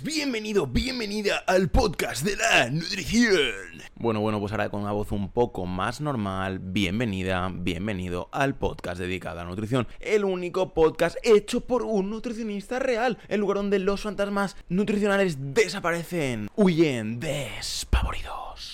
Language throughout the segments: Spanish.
bienvenido, bienvenida al podcast de la nutrición. Bueno, bueno, pues ahora con una voz un poco más normal, bienvenida, bienvenido al podcast dedicado a nutrición. El único podcast hecho por un nutricionista real, el lugar donde los fantasmas nutricionales desaparecen, huyen despavoridos.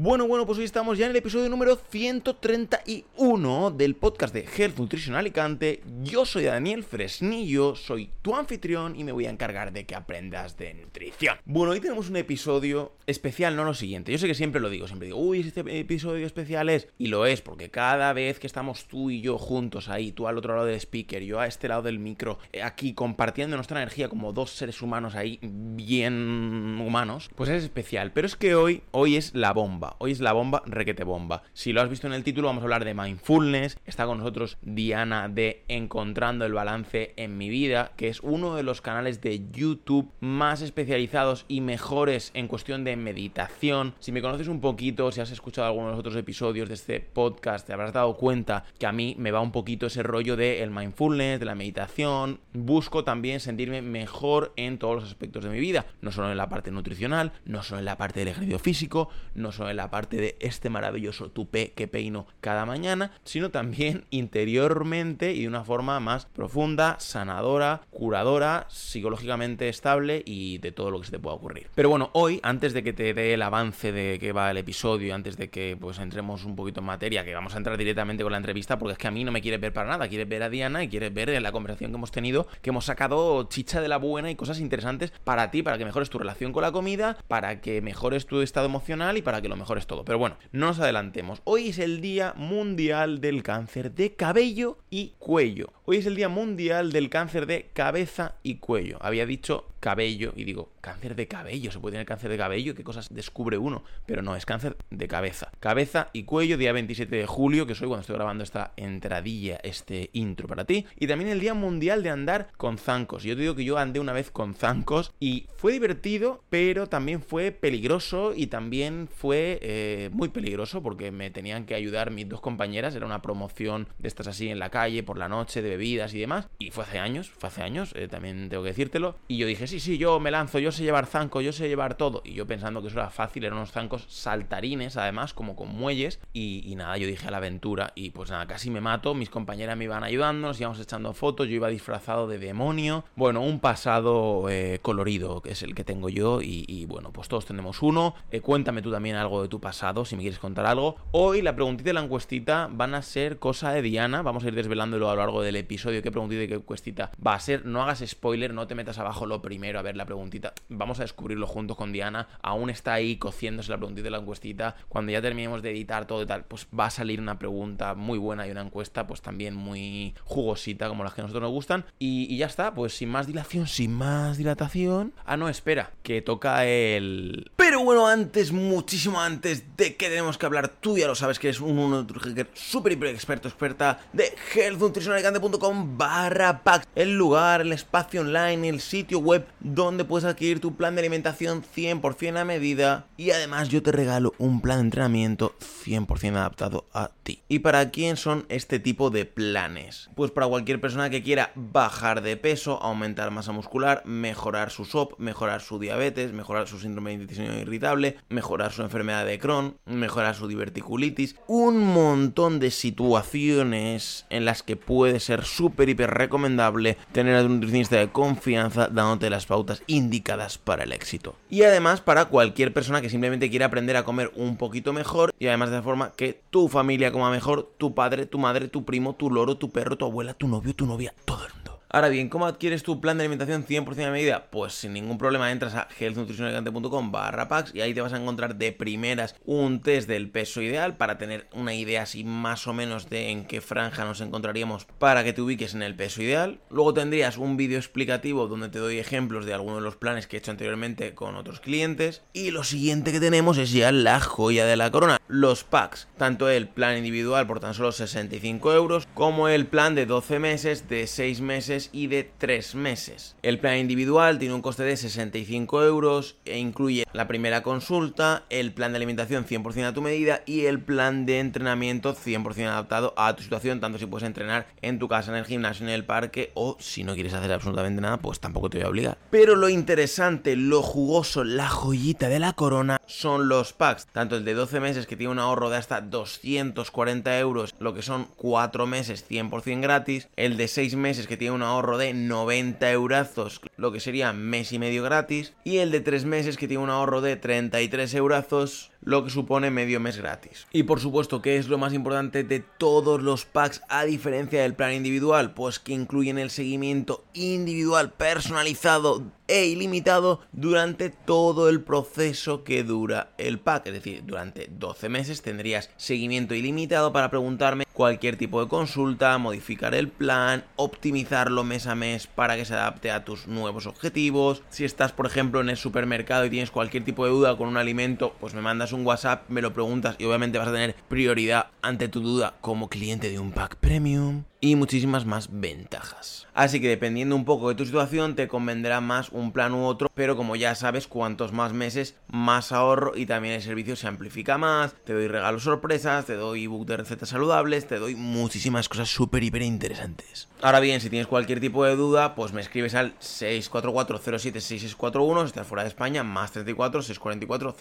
Bueno, bueno, pues hoy estamos ya en el episodio número 131 del podcast de Health Nutrition Alicante. Yo soy Daniel Fresnillo, soy tu anfitrión y me voy a encargar de que aprendas de nutrición. Bueno, hoy tenemos un episodio especial, no lo siguiente. Yo sé que siempre lo digo, siempre digo, uy, este episodio especial es. Y lo es, porque cada vez que estamos tú y yo juntos ahí, tú al otro lado del speaker, yo a este lado del micro, eh, aquí compartiendo nuestra energía como dos seres humanos ahí bien humanos, pues es especial. Pero es que hoy, hoy es la bomba. Hoy es la bomba, requete bomba. Si lo has visto en el título, vamos a hablar de mindfulness. Está con nosotros Diana de Encontrando el Balance en mi vida, que es uno de los canales de YouTube más especializados y mejores en cuestión de meditación. Si me conoces un poquito, si has escuchado algunos de los otros episodios de este podcast, te habrás dado cuenta que a mí me va un poquito ese rollo de el mindfulness, de la meditación. Busco también sentirme mejor en todos los aspectos de mi vida, no solo en la parte nutricional, no solo en la parte del ejercicio físico, no solo en la parte de este maravilloso tupé que peino cada mañana, sino también interiormente y de una forma más profunda, sanadora, curadora, psicológicamente estable y de todo lo que se te pueda ocurrir. Pero bueno, hoy, antes de que te dé el avance de qué va el episodio, antes de que pues entremos un poquito en materia, que vamos a entrar directamente con la entrevista, porque es que a mí no me quieres ver para nada, quieres ver a Diana y quieres ver la conversación que hemos tenido, que hemos sacado chicha de la buena y cosas interesantes para ti, para que mejores tu relación con la comida, para que mejores tu estado emocional y para que lo mejor es todo. Pero bueno, no nos adelantemos. Hoy es el Día Mundial del Cáncer de Cabello y Cuello. Hoy es el Día Mundial del Cáncer de Cabeza y Cuello. Había dicho cabello y digo, cáncer de cabello, se puede tener cáncer de cabello, qué cosas descubre uno, pero no, es cáncer de cabeza. Cabeza y cuello, día 27 de julio, que soy cuando estoy grabando esta entradilla, este intro para ti. Y también el Día Mundial de Andar con Zancos. Yo te digo que yo andé una vez con zancos y fue divertido, pero también fue peligroso y también fue... Eh, muy peligroso porque me tenían que ayudar mis dos compañeras. Era una promoción de estas así en la calle, por la noche, de bebidas y demás. Y fue hace años, fue hace años, eh, también tengo que decírtelo. Y yo dije, sí, sí, yo me lanzo, yo llevar zanco, yo sé llevar todo. Y yo pensando que eso era fácil, eran unos zancos saltarines, además, como con muelles. Y, nada, yo dije a la aventura. Y pues nada, casi me mato. Mis compañeras me iban ayudando, nos íbamos echando fotos. Yo iba disfrazado de demonio. Bueno, un pasado eh, colorido, que es el que tengo yo. Y, bueno, pues todos tenemos uno. Eh, cuéntame tú también algo de tu pasado si me quieres contar algo. Hoy la preguntita y la encuestita van a ser cosa de Diana. Vamos a ir desvelándolo a lo largo del episodio. ¿Qué preguntita y qué encuestita va a ser? No hagas spoiler, no te metas abajo lo primero a ver la preguntita. Vamos a descubrirlo juntos con Diana. Aún está ahí cociéndose la preguntita y la encuestita. Cuando ya terminemos de editar todo y tal, pues va a salir una pregunta muy buena y una encuesta, pues también muy jugosita, como las que a nosotros nos gustan. Y, ya está, pues sin más dilación, sin más dilatación. Ah, no, espera, que toca el. Pero bueno, antes, muchísimo antes de qué tenemos que hablar. Tú ya lo sabes que eres un, un súper hiper experto, experta de healthnutritionalicante.com barra packs. El lugar, el espacio online, el sitio web donde puedes adquirir tu plan de alimentación 100% a medida. Y además yo te regalo un plan de entrenamiento 100% adaptado a ti. ¿Y para quién son este tipo de planes? Pues para cualquier persona que quiera bajar de peso, aumentar masa muscular, mejorar su SOP, mejorar su diabetes, mejorar su síndrome de intestino irritable, mejorar su enfermedad de Crohn mejorar su diverticulitis, un montón de situaciones en las que puede ser súper hiper recomendable tener a un nutricionista de confianza dándote las pautas indicadas para el éxito. Y además para cualquier persona que simplemente quiera aprender a comer un poquito mejor y además de forma que tu familia coma mejor, tu padre, tu madre, tu primo, tu loro, tu perro, tu abuela, tu novio, tu novia, todo el mundo. Ahora bien, ¿cómo adquieres tu plan de alimentación 100% a medida? Pues sin ningún problema entras a healthnutritionalicante.com barra packs y ahí te vas a encontrar de primeras un test del peso ideal para tener una idea así más o menos de en qué franja nos encontraríamos para que te ubiques en el peso ideal. Luego tendrías un vídeo explicativo donde te doy ejemplos de algunos de los planes que he hecho anteriormente con otros clientes. Y lo siguiente que tenemos es ya la joya de la corona, los packs. Tanto el plan individual por tan solo 65 euros como el plan de 12 meses, de 6 meses y de 3 meses. El plan individual tiene un coste de 65 euros e incluye la primera consulta, el plan de alimentación 100% a tu medida y el plan de entrenamiento 100% adaptado a tu situación, tanto si puedes entrenar en tu casa, en el gimnasio, en el parque o si no quieres hacer absolutamente nada, pues tampoco te voy a obligar. Pero lo interesante, lo jugoso, la joyita de la corona son los packs, tanto el de 12 meses que tiene un ahorro de hasta 240 euros, lo que son 4 meses 100% gratis, el de 6 meses que tiene un ahorro de 90 eurazos, lo que sería mes y medio gratis, y el de 3 meses que tiene un ahorro de 33 eurazos, lo que supone medio mes gratis. Y por supuesto, ¿qué es lo más importante de todos los packs a diferencia del plan individual? Pues que incluyen el seguimiento individual personalizado e ilimitado durante todo el proceso que dura el pack. Es decir, durante 12 meses tendrías seguimiento ilimitado para preguntarme cualquier tipo de consulta, modificar el plan, optimizarlo mes a mes para que se adapte a tus nuevos objetivos. Si estás, por ejemplo, en el supermercado y tienes cualquier tipo de duda con un alimento, pues me mandas un WhatsApp, me lo preguntas y obviamente vas a tener prioridad ante tu duda como cliente de un pack premium y muchísimas más ventajas. Así que dependiendo un poco de tu situación te convendrá más un plan u otro, pero como ya sabes, cuantos más meses, más ahorro y también el servicio se amplifica más, te doy regalos sorpresas, te doy ebook de recetas saludables, te doy muchísimas cosas súper, hiper interesantes. Ahora bien, si tienes cualquier tipo de duda, pues me escribes al 644-076641, si estás fuera de España, más 34 644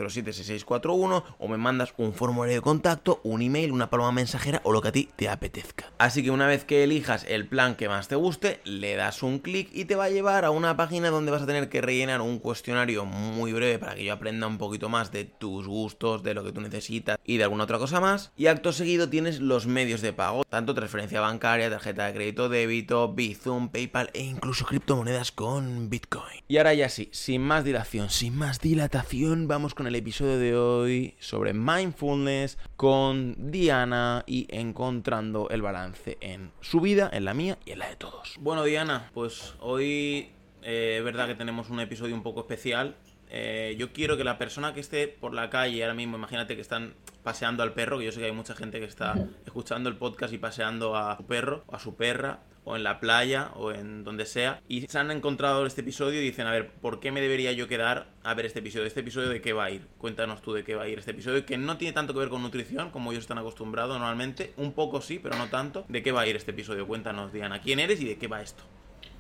076641 o me mandas un formulario de contacto, un email, una paloma mensajera o lo que a ti te apetezca. Así que una vez que elijas el plan que más te guste, le das un clic y te va a llevar a una página donde vas a tener que rellenar un cuestionario muy breve para que yo aprenda un poquito más de tus gustos, de lo que tú necesitas y de alguna otra cosa más. Y acto seguido tienes los medios de pago, tanto transferencia bancaria, tarjeta de crédito, débito, Bizum, PayPal e incluso criptomonedas con Bitcoin. Y ahora ya sí, sin más dilación, sin más dilatación, vamos con el episodio de hoy sobre mindfulness con Diana y encontrando el balance en su vida, en la mía y en la de todos. Bueno, Diana, pues hoy eh, es verdad que tenemos un episodio un poco especial. Eh, yo quiero que la persona que esté por la calle ahora mismo, imagínate que están paseando al perro, que yo sé que hay mucha gente que está escuchando el podcast y paseando a su perro o a su perra o en la playa o en donde sea y se han encontrado este episodio y dicen, a ver, ¿por qué me debería yo quedar a ver este episodio? ¿Este episodio de qué va a ir? Cuéntanos tú de qué va a ir este episodio, que no tiene tanto que ver con nutrición como ellos están acostumbrados normalmente, un poco sí, pero no tanto. ¿De qué va a ir este episodio? Cuéntanos, Diana, ¿quién eres y de qué va esto?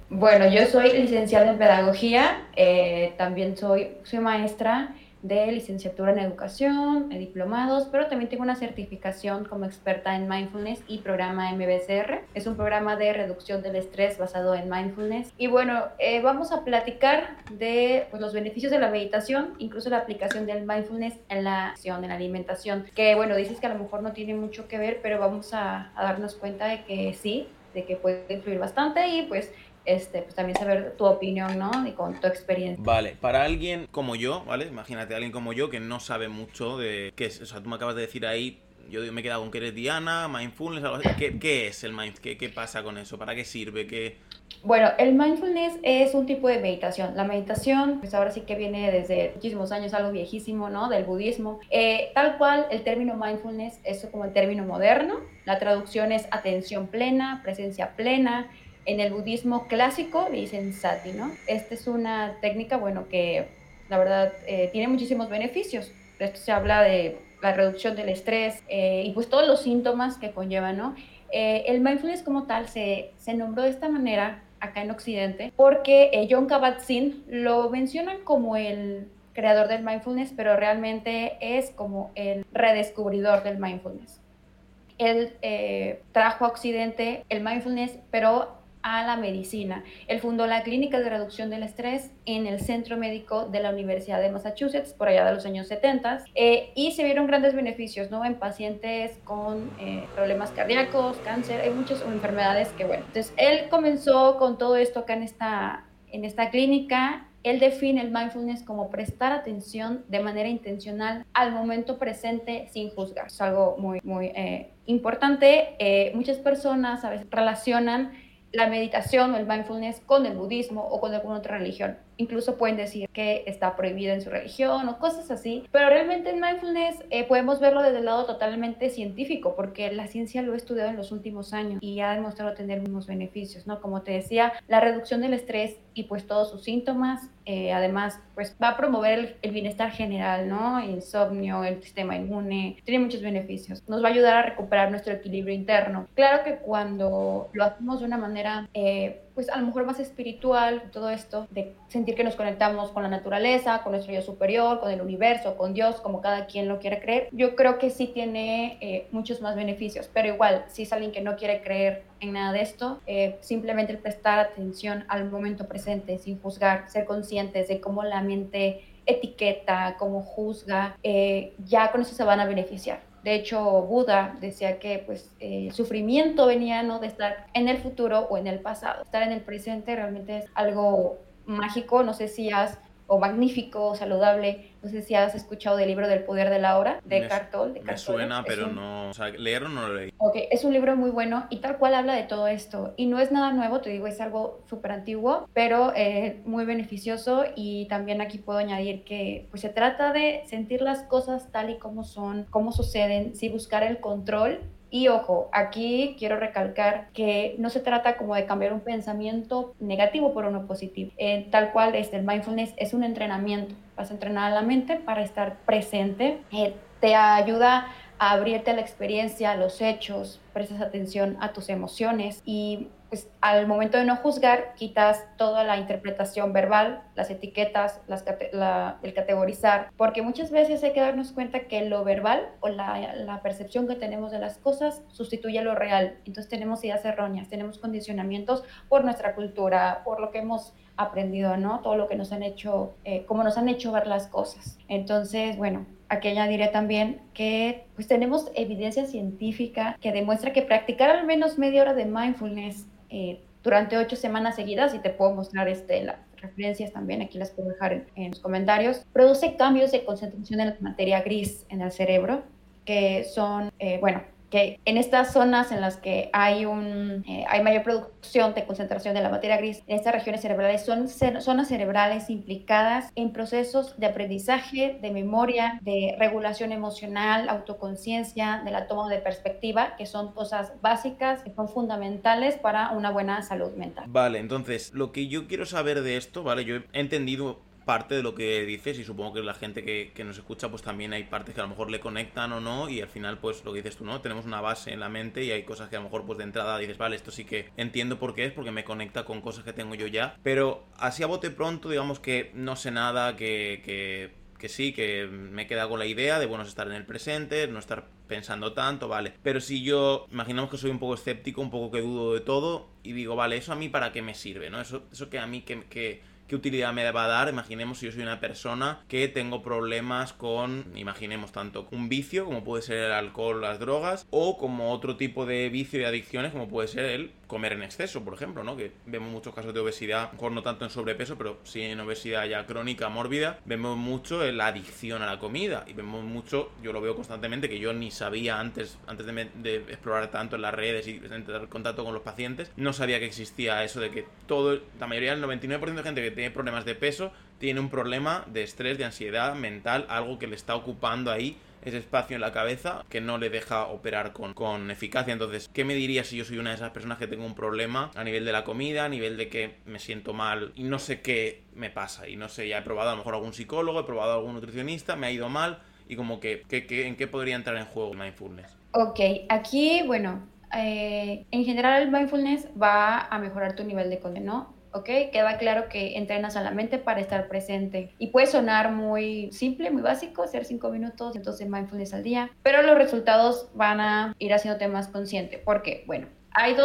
Bueno, yo soy licenciada en pedagogía, eh, también soy, soy maestra de licenciatura en educación, de diplomados, pero también tengo una certificación como experta en mindfulness y programa MBCR. Es un programa de reducción del estrés basado en mindfulness. Y bueno, eh, vamos a platicar de pues, los beneficios de la meditación, incluso la aplicación del mindfulness en la acción, en la alimentación. Que bueno, dices que a lo mejor no tiene mucho que ver, pero vamos a darnos cuenta de que sí, de que puede influir bastante y pues este, pues también saber tu opinión, ¿no? Y con tu experiencia. Vale, para alguien como yo, ¿vale? Imagínate, alguien como yo que no sabe mucho de qué es, o sea, tú me acabas de decir ahí, yo me he quedado con que eres Diana, mindfulness, algo así. ¿Qué, qué es el mindfulness? ¿Qué, ¿Qué, pasa con eso? ¿Para qué sirve? ¿Qué... Bueno, el mindfulness es un tipo de meditación. La meditación, pues ahora sí que viene desde muchísimos años, algo viejísimo, ¿no? Del budismo. Eh, tal cual, el término mindfulness es como el término moderno. La traducción es atención plena, presencia plena, en el budismo clásico dicen sati, ¿no? Esta es una técnica, bueno, que la verdad eh, tiene muchísimos beneficios. Esto se habla de la reducción del estrés eh, y pues todos los síntomas que conlleva, ¿no? Eh, el mindfulness como tal se, se, nombró de esta manera acá en Occidente porque John Kabat-Zinn lo mencionan como el creador del mindfulness, pero realmente es como el redescubridor del mindfulness. Él trajo a Occidente el mindfulness, pero a la medicina. Él fundó la Clínica de Reducción del Estrés en el Centro Médico de la Universidad de Massachusetts, por allá de los años 70, eh, y se vieron grandes beneficios ¿no? en pacientes con eh, problemas cardíacos, cáncer, hay muchas enfermedades que, bueno, entonces él comenzó con todo esto acá en esta, en esta clínica él define el mindfulness como prestar atención de manera intencional al momento presente sin juzgar. Es algo muy, muy eh, importante. muchas personas a veces relacionan la meditación o el mindfulness con el budismo o con alguna otra religión. incluso pueden decir que está prohibido en su religión o cosas así, pero realmente en mindfulness eh, podemos verlo desde el lado totalmente científico, porque la ciencia lo ha estudiado en los últimos años y ha demostrado tener unos beneficios, ¿no? Como te decía, la reducción del estrés y pues todos sus síntomas, eh, además, pues va a promover el, bienestar general, ¿no? Insomnio, el sistema inmune, tiene muchos beneficios. Nos va a ayudar a recuperar nuestro equilibrio interno. Claro que cuando lo hacemos de una manera... Eh, pues a lo mejor más espiritual, todo esto, de sentir que nos conectamos con la naturaleza, con nuestro yo superior, con el universo, con Dios, como cada quien lo quiere creer, yo creo que sí tiene eh, muchos más beneficios, pero igual, si es alguien que no quiere creer en nada de esto, eh, simplemente prestar atención al momento presente, sin juzgar, ser conscientes de cómo la mente etiqueta, cómo juzga, eh, ya con eso se van a beneficiar. De hecho, Buda decía que pues, el sufrimiento venía ¿no? de estar en el futuro o en el pasado. Estar en el presente realmente es algo mágico. No sé si has o magnífico, saludable. No sé si has escuchado del libro del poder de la hora de Cartol. De me suena, pero no, o sea, leerlo no lo leí. Ok, es un libro muy bueno y tal cual habla de todo esto. Y no es nada nuevo, te digo, es algo súper antiguo, pero eh, muy beneficioso. Y también aquí puedo añadir que pues se trata de sentir las cosas tal y como son, cómo suceden, sin buscar el control y ojo, aquí quiero recalcar que no se trata como de cambiar un pensamiento negativo por uno positivo. Eh, tal cual, este, el mindfulness es un entrenamiento. Vas a entrenar la mente para estar presente. Eh, te ayuda a abrirte a la experiencia, a los hechos, prestas atención a tus emociones y pues al momento de no juzgar, quitas toda la interpretación verbal, las etiquetas, el categorizar, porque muchas veces hay que darnos cuenta que lo verbal o la, percepción que tenemos de las cosas sustituye lo real. Entonces tenemos ideas erróneas, tenemos condicionamientos por nuestra cultura, por lo que hemos aprendido, ¿no? Todo lo que nos han hecho, eh, como nos han hecho ver las cosas. Entonces, bueno, aquí añadiré también que pues tenemos evidencia científica que demuestra que practicar al menos media hora de mindfulness eh, durante ocho semanas seguidas, y te puedo mostrar este, las referencias también, aquí las puedo dejar en, los comentarios, produce cambios de concentración en la materia gris en el cerebro, que son, eh, bueno, que en estas zonas en las que hay, un, eh, hay mayor producción de concentración de la materia gris, en estas regiones cerebrales son zonas cerebrales implicadas en procesos de aprendizaje, de memoria, de regulación emocional, autoconciencia, de la toma de perspectiva, que son cosas básicas, que son fundamentales para una buena salud mental. Vale, entonces, lo que yo quiero saber de esto, ¿vale? Yo he entendido parte de lo que dices y supongo que la gente que, que, nos escucha pues también hay partes que a lo mejor le conectan o no y al final pues lo que dices tú, ¿no? Tenemos una base en la mente y hay cosas que a lo mejor pues de entrada dices, vale, esto sí que entiendo por qué es porque me conecta con cosas que tengo yo ya, pero así a bote pronto digamos que no sé nada, que, que, que sí, que me he quedado con la idea de, bueno, estar en el presente, no estar pensando tanto, vale. Pero si yo, imaginamos que soy un poco escéptico, un poco que dudo de todo y digo, vale, eso a mí para qué me sirve, ¿no? Eso, eso que a mí que, que ¿qué utilidad me va a dar? Imaginemos si yo soy una persona que tengo problemas con, imaginemos tanto un vicio como puede ser el alcohol, las drogas, o como otro tipo de vicio y adicciones como puede ser el comer en exceso, por ejemplo, ¿no? Que vemos muchos casos de obesidad, mejor no tanto en sobrepeso, pero sí en obesidad ya crónica, mórbida, vemos mucho en la adicción a la comida y vemos mucho, yo lo veo constantemente, que yo ni sabía antes, antes de, de explorar tanto en las redes y tener contacto con los pacientes, no sabía que existía eso de que todo, la mayoría, el 99% de gente que tiene problemas de peso, tiene un problema de estrés, de ansiedad mental, algo que le está ocupando ahí ese espacio en la cabeza que no le deja operar con, con eficacia. Entonces, ¿qué me diría si yo soy una de esas personas que tengo un problema a nivel de la comida, a nivel de que me siento mal y no sé qué me pasa? Y no sé, ya he probado a lo mejor algún psicólogo, he probado algún nutricionista, me ha ido mal y como que, ¿en qué podría entrar en juego el mindfulness? Ok, aquí, bueno, eh, en general el mindfulness va a mejorar tu nivel de conde, ¿no? ¿Ok? Queda claro que entrenas a la mente para estar presente. Y puede sonar muy simple, muy básico, hacer cinco minutos, entonces mindfulness al día, pero los resultados van a ir haciéndote más consciente. ¿Por qué? Bueno, hay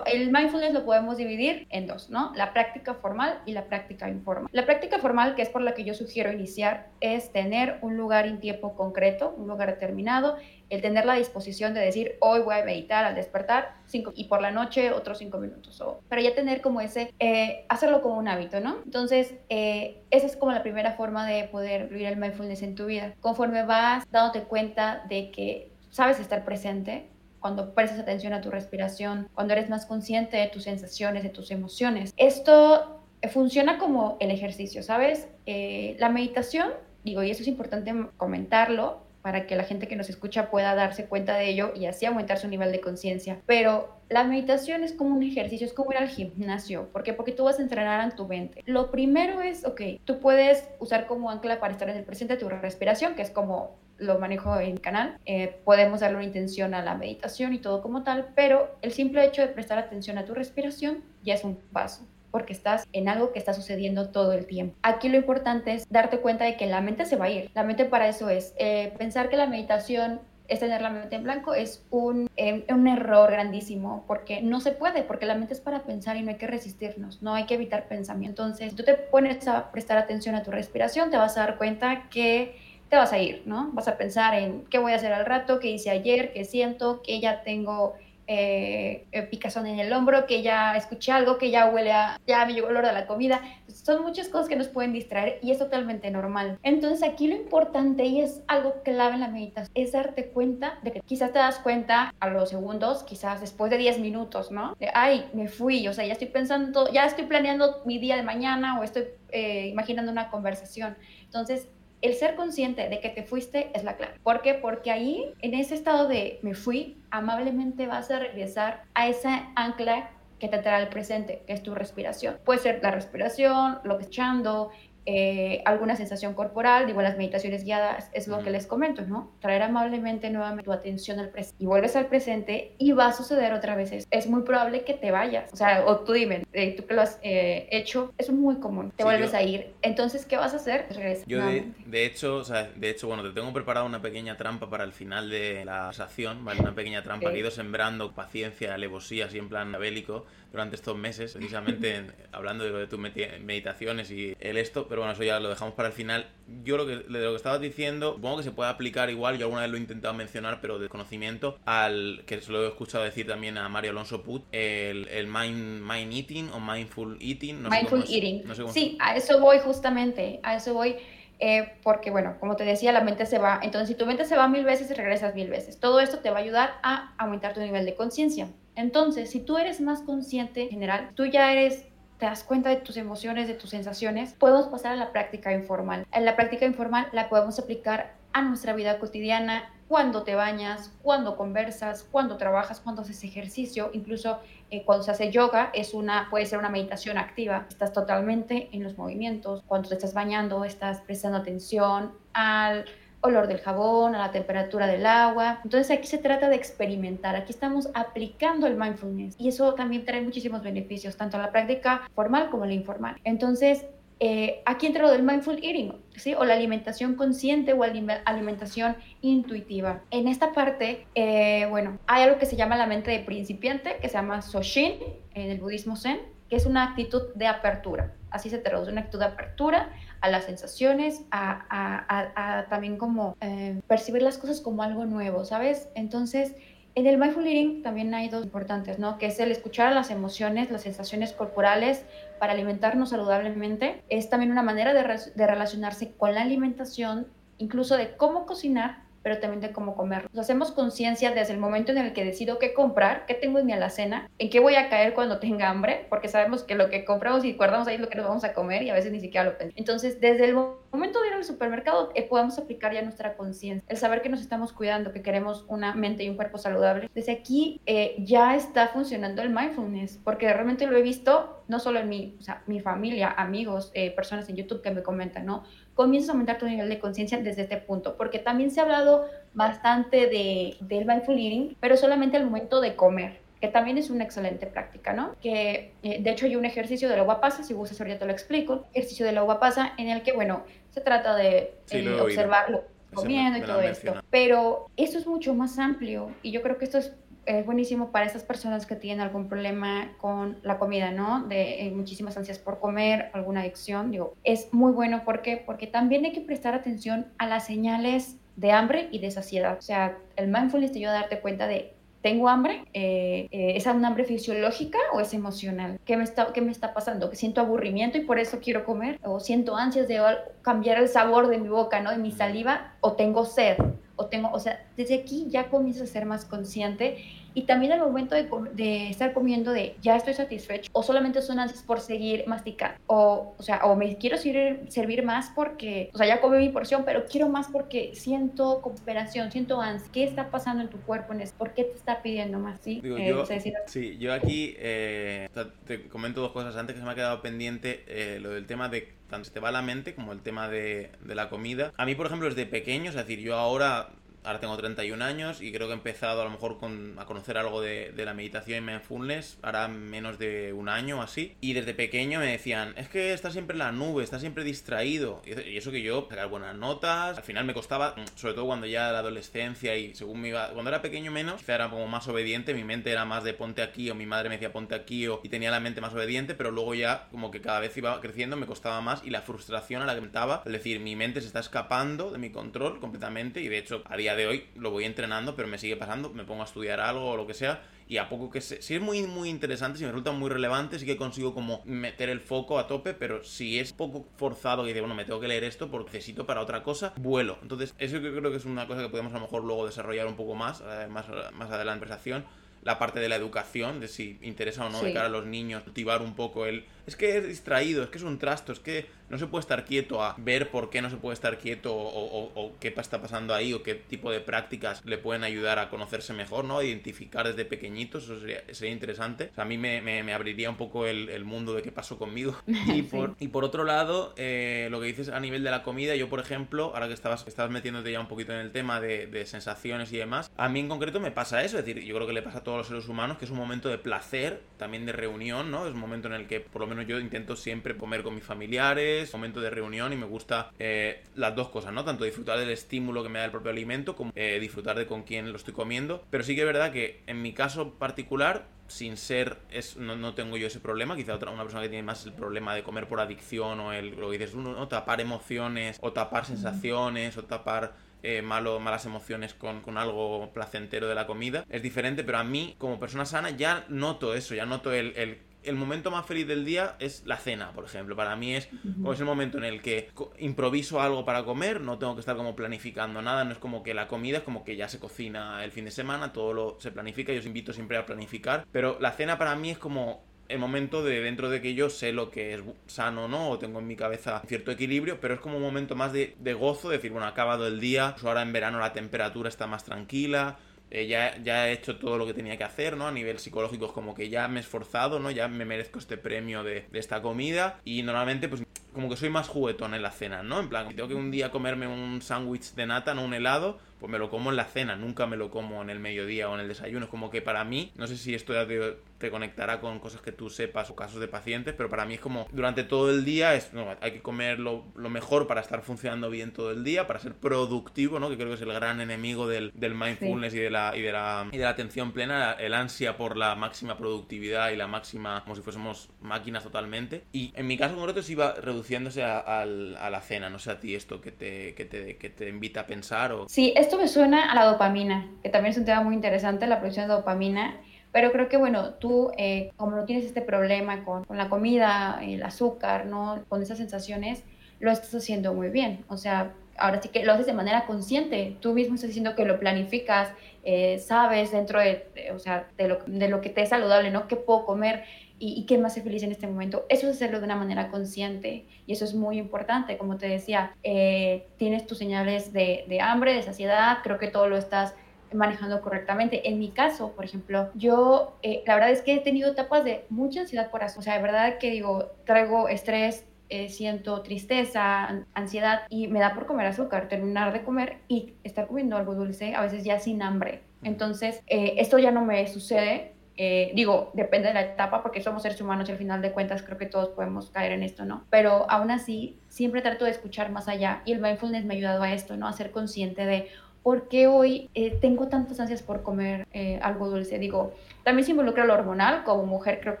el mindfulness lo podemos dividir en dos, ¿no? La práctica formal y la práctica informal. La práctica formal, que es por la que yo sugiero iniciar, es tener un lugar y tiempo concreto, un lugar determinado, el tener la disposición de decir, hoy voy a meditar al despertar cinco, y por la noche otros cinco minutos, o, pero ya tener como ese, eh, hacerlo como un hábito, ¿no? Entonces, eh, esa es como la primera forma de poder vivir el mindfulness en tu vida. Conforme vas dándote cuenta de que sabes estar presente, cuando prestas atención a tu respiración, cuando eres más consciente de tus sensaciones, de tus emociones. Esto funciona como el ejercicio, ¿sabes? Eh, la meditación, digo, y eso es importante comentarlo, para que la gente que nos escucha pueda darse cuenta de ello y así aumentar su nivel de conciencia. Pero la meditación es como un ejercicio, es como ir al gimnasio. ¿Por qué? Porque tú vas a entrenar a tu mente. Lo primero es, ok, tú puedes usar como ancla para estar en el presente tu respiración, que es como lo manejo en el canal. Eh, podemos darle una intención a la meditación y todo como tal, pero el simple hecho de prestar atención a tu respiración ya es un paso porque estás en algo que está sucediendo todo el tiempo. Aquí lo importante es darte cuenta de que la mente se va a ir. La mente para eso es eh, pensar que la meditación es tener la mente en blanco es un, eh, un, error grandísimo porque no se puede, porque la mente es para pensar y no hay que resistirnos, no hay que evitar pensamiento. Entonces, tú te pones a prestar atención a tu respiración, te vas a dar cuenta que te vas a ir, ¿no? Vas a pensar en qué voy a hacer al rato, qué hice ayer, qué siento, que ya tengo eh, eh, picazón en el hombro, que ya escuché algo, que ya huele a, ya me llegó el olor de la comida. Son muchas cosas que nos pueden distraer y es totalmente normal. Entonces aquí lo importante y es algo clave en la meditación es darte cuenta de que quizás te das cuenta a los segundos, quizás después de 10 minutos, ¿no? Ay, me fui, o sea, ya estoy pensando, ya estoy planeando mi día de mañana o estoy eh, imaginando una conversación. Entonces, el ser consciente de que te fuiste es la clave. ¿Por qué? Porque ahí, en ese estado de me fui, amablemente vas a regresar a esa ancla que te trae al presente, que es tu respiración. Puede ser la respiración, lo que echando, eh, alguna sensación corporal, digo, las meditaciones guiadas es lo que les comento, ¿no? Traer amablemente nuevamente tu atención al presente y vuelves al presente y va a suceder otra vez. Es, es muy probable que te vayas, o sea, o tú dime, eh, tú que lo has eh, hecho, es muy común, te vuelves a ir. Entonces, ¿qué vas a hacer? Regresar. Yo, de, de, hecho, o sea, de hecho, bueno, te tengo preparado una pequeña trampa para el final de la conversación, ¿vale? Una pequeña trampa que he ido sembrando paciencia, alevosía, así en plan bélico durante estos meses, precisamente hablando de lo de tus meditaciones y el esto, pero bueno, eso ya lo dejamos para el final. Yo lo que, de lo que estabas diciendo, supongo que se puede aplicar igual, yo alguna vez lo he intentado mencionar, pero de conocimiento, al que se lo he escuchado decir también a Mario Alonso Put, el, el mind, mind eating o mindful eating. No mindful eating. sí, a eso voy justamente, a eso voy. Eh, porque bueno, como te decía, la mente se va, entonces si tu mente se va mil veces, regresas mil veces. Todo esto te va a ayudar a aumentar tu nivel de conciencia. Entonces, si tú eres más consciente en general, tú ya eres te das cuenta de tus emociones, de tus sensaciones, podemos pasar a la práctica informal. En la práctica informal la podemos aplicar a nuestra vida cotidiana, cuando te bañas, cuando conversas, cuando trabajas, cuando haces ejercicio, incluso eh, cuando se hace yoga, es una, puede ser una meditación activa. Estás totalmente en los movimientos. Cuando te estás bañando, estás prestando atención al olor del jabón, a la temperatura del agua. Entonces aquí se trata de experimentar, aquí estamos aplicando el mindfulness y eso también trae muchísimos beneficios, tanto en la práctica formal como en la informal. Entonces, eh, aquí entra lo del mindful eating, ¿sí? O la alimentación consciente o alimentación intuitiva. En esta parte, eh, bueno, hay algo que se llama la mente de principiante, que se llama Soshin en el budismo zen, que es una actitud de apertura. Así se traduce, una actitud de apertura a las sensaciones, a, también como eh, percibir las cosas como algo nuevo, ¿sabes? Entonces, en el mindful eating también hay dos importantes, ¿no? Que es el escuchar las emociones, las sensaciones corporales para alimentarnos saludablemente. Es también una manera de relacionarse con la alimentación, incluso de cómo cocinar pero también de cómo comer. Nos hacemos conciencia desde el momento en el que decido qué comprar, qué tengo en mi alacena, en qué voy a caer cuando tenga hambre, porque sabemos que lo que compramos y guardamos ahí es lo que nos vamos a comer y a veces ni siquiera lo pensamos. Entonces, desde el momento de ir al supermercado, eh, podemos aplicar ya nuestra conciencia, el saber que nos estamos cuidando, que queremos una mente y un cuerpo saludable. Desde aquí eh, ya está funcionando el mindfulness, porque realmente lo he visto no solo en mi, o sea, mi familia, amigos, eh, personas en YouTube que me comentan, ¿no? comienzas a aumentar tu nivel de conciencia desde este punto, porque también se ha hablado bastante de, del mindful eating, pero solamente al momento de comer que también es una excelente práctica, ¿no? Que eh, de hecho hay un ejercicio de la uva pasa, si gustas ahorita te lo explico, ejercicio de la uva pasa en el que, bueno, se trata de eh, observarlo comiendo y todo esto, pero eso es mucho más amplio y yo creo que esto es es buenísimo para esas personas que tienen algún problema con la comida, ¿no? De eh, muchísimas ansias por comer, alguna adicción, digo, es muy bueno ¿por qué? porque también hay que prestar atención a las señales de hambre y de saciedad. O sea, el mindfulness te ayuda a darte cuenta de ¿Tengo hambre? Eh, eh, ¿Es una hambre fisiológica o es emocional? ¿Qué me, está, ¿Qué me está pasando? ¿Que siento aburrimiento y por eso quiero comer? ¿O siento ansias de cambiar el sabor de mi boca, ¿no? de mi saliva? ¿O tengo sed? o tengo, o sea, desde aquí ya comienzo a ser más consciente y también al momento de, de, estar comiendo de ya estoy satisfecho o solamente son ansias por seguir masticando o, o sea, o me quiero servir, servir más porque, o sea, ya comí mi porción, pero quiero más porque siento cooperación, siento ansia. ¿Qué está pasando en tu cuerpo? En eso? ¿Por qué te está pidiendo más? Sí, Digo, eh, yo, sí yo aquí eh, te comento dos cosas antes que se me ha quedado pendiente, eh, lo del tema de tanto se te va la mente como el tema de, de la comida. A mí, por ejemplo, desde pequeño, es decir, yo ahora ahora tengo 31 años y creo que he empezado a lo mejor a conocer algo de, la meditación y mindfulness ahora menos de un año o así. Y desde pequeño me decían, es que estás siempre en la nube, estás siempre distraído. Y eso que yo, sacar buenas notas, al final me costaba, sobre todo cuando ya la adolescencia y según me iba, cuando era pequeño menos, era como más obediente, mi mente era más de ponte aquí o mi madre me decía ponte aquí o, y tenía la mente más obediente, pero luego ya como que cada vez iba creciendo me costaba más y la frustración a la que me estaba, es decir, mi mente se está escapando de mi control completamente y de hecho a día hoy lo voy entrenando, pero me sigue pasando, me pongo a estudiar algo o lo que sea, y a poco que se, si es muy muy interesante, si me resulta muy relevante, sí que consigo como meter el foco a tope, pero si es poco forzado y dice, bueno, me tengo que leer esto porque necesito para otra cosa, vuelo. Entonces, eso yo creo que es una cosa que podemos a lo mejor luego desarrollar un poco más, eh, más, más adelante en la conversación la parte de la educación, de si interesa o no de cara a los niños, cultivar un poco el... Es que es distraído, es que es un trasto, es que no se puede estar quieto a ver por qué no se puede estar quieto o, qué está pasando ahí o qué tipo de prácticas le pueden ayudar a conocerse mejor, ¿no? Identificar desde pequeñitos, eso sería, interesante. a mí me, abriría un poco el, mundo de qué pasó conmigo. Y por, y por otro lado, eh, lo que dices a nivel de la comida, yo por ejemplo, ahora que estabas, estabas metiéndote ya un poquito en el tema de, de sensaciones y demás, a mí en concreto me pasa eso, es decir, yo creo que le pasa a todos los seres humanos que es un momento de placer, también de reunión, ¿no? Es un momento en el que por lo menos yo intento siempre comer con mis familiares, momento de reunión y me gusta eh, las dos cosas, ¿no? Tanto disfrutar del estímulo que me da el propio alimento como eh, disfrutar de con quién lo estoy comiendo. Pero sí que es verdad que en mi caso particular sin ser, es, no, tengo yo ese problema, quizá otra, una persona que tiene más el problema de comer por adicción o el, lo que dices, uno, ¿no? tapar emociones o tapar sensaciones o tapar eh, malo, malas emociones con, con, algo placentero de la comida, es diferente, pero a mí como persona sana ya noto eso, ya noto el, el el momento más feliz del día es la cena, por ejemplo. Para mí es, es el momento en el que improviso algo para comer, no tengo que estar como planificando nada, no es como que la comida es como que ya se cocina el fin de semana, todo lo se planifica, yo os invito siempre a planificar, pero la cena para mí es como el momento de dentro de que yo sé lo que es sano o no, o tengo en mi cabeza cierto equilibrio, pero es como un momento más de, de gozo, de decir, bueno, acabado el día, pues ahora en verano la temperatura está más tranquila, eh, ya, ya, he hecho todo lo que tenía que hacer, ¿no? A nivel psicológico es como que ya me he esforzado, ¿no? Ya me merezco este premio de, de, esta comida y normalmente pues como que soy más juguetón en la cena, ¿no? En plan, tengo que un día comerme un sándwich de nata, no un helado, pues me lo como en la cena, nunca me lo como en el mediodía o en el desayuno. Es como que para mí, no sé si esto ya te, conectará con cosas que tú sepas o casos de pacientes, pero para mí es como durante todo el día es, no, hay que comer lo, mejor para estar funcionando bien todo el día, para ser productivo, ¿no? Que creo que es el gran enemigo del, mindfulness y, de la, y, de la, y de la atención plena, el ansia por la máxima productividad y la máxima, como si fuésemos máquinas totalmente. Y en mi caso concreto se iba reduciéndose a, la cena, no sé a ti esto que te, que te, que te invita a pensar o... Sí, esto me suena a la dopamina, que también es un tema muy interesante, la producción de dopamina. Pero creo que, bueno, tú, eh, como no tienes este problema con, con, la comida, el azúcar, ¿no? Con esas sensaciones, lo estás haciendo muy bien. O sea, ahora sí que lo haces de manera consciente. Tú mismo estás diciendo que lo planificas, eh, sabes dentro de, o sea, de lo, de lo que te es saludable, ¿no? ¿Qué puedo comer? Y, qué me hace feliz en este momento. Eso es hacerlo de una manera consciente y eso es muy importante. Como te decía, eh, tienes tus señales de, de, hambre, de saciedad, creo que todo lo estás manejando correctamente. En mi caso, por ejemplo, yo eh, la verdad es que he tenido etapas de mucha ansiedad por azúcar. O sea, de verdad que digo, traigo estrés, eh, siento tristeza, ansiedad y me da por comer azúcar, terminar de comer y estar comiendo algo dulce, a veces ya sin hambre. Entonces, esto ya no me sucede eh, digo, depende de la etapa porque somos seres humanos y al final de cuentas creo que todos podemos caer en esto, ¿no? Pero aún así, siempre trato de escuchar más allá y el mindfulness me ha ayudado a esto, ¿no? A ser consciente de por qué hoy eh, tengo tantas ansias por comer eh, algo dulce. Digo, también se involucra lo hormonal, como mujer creo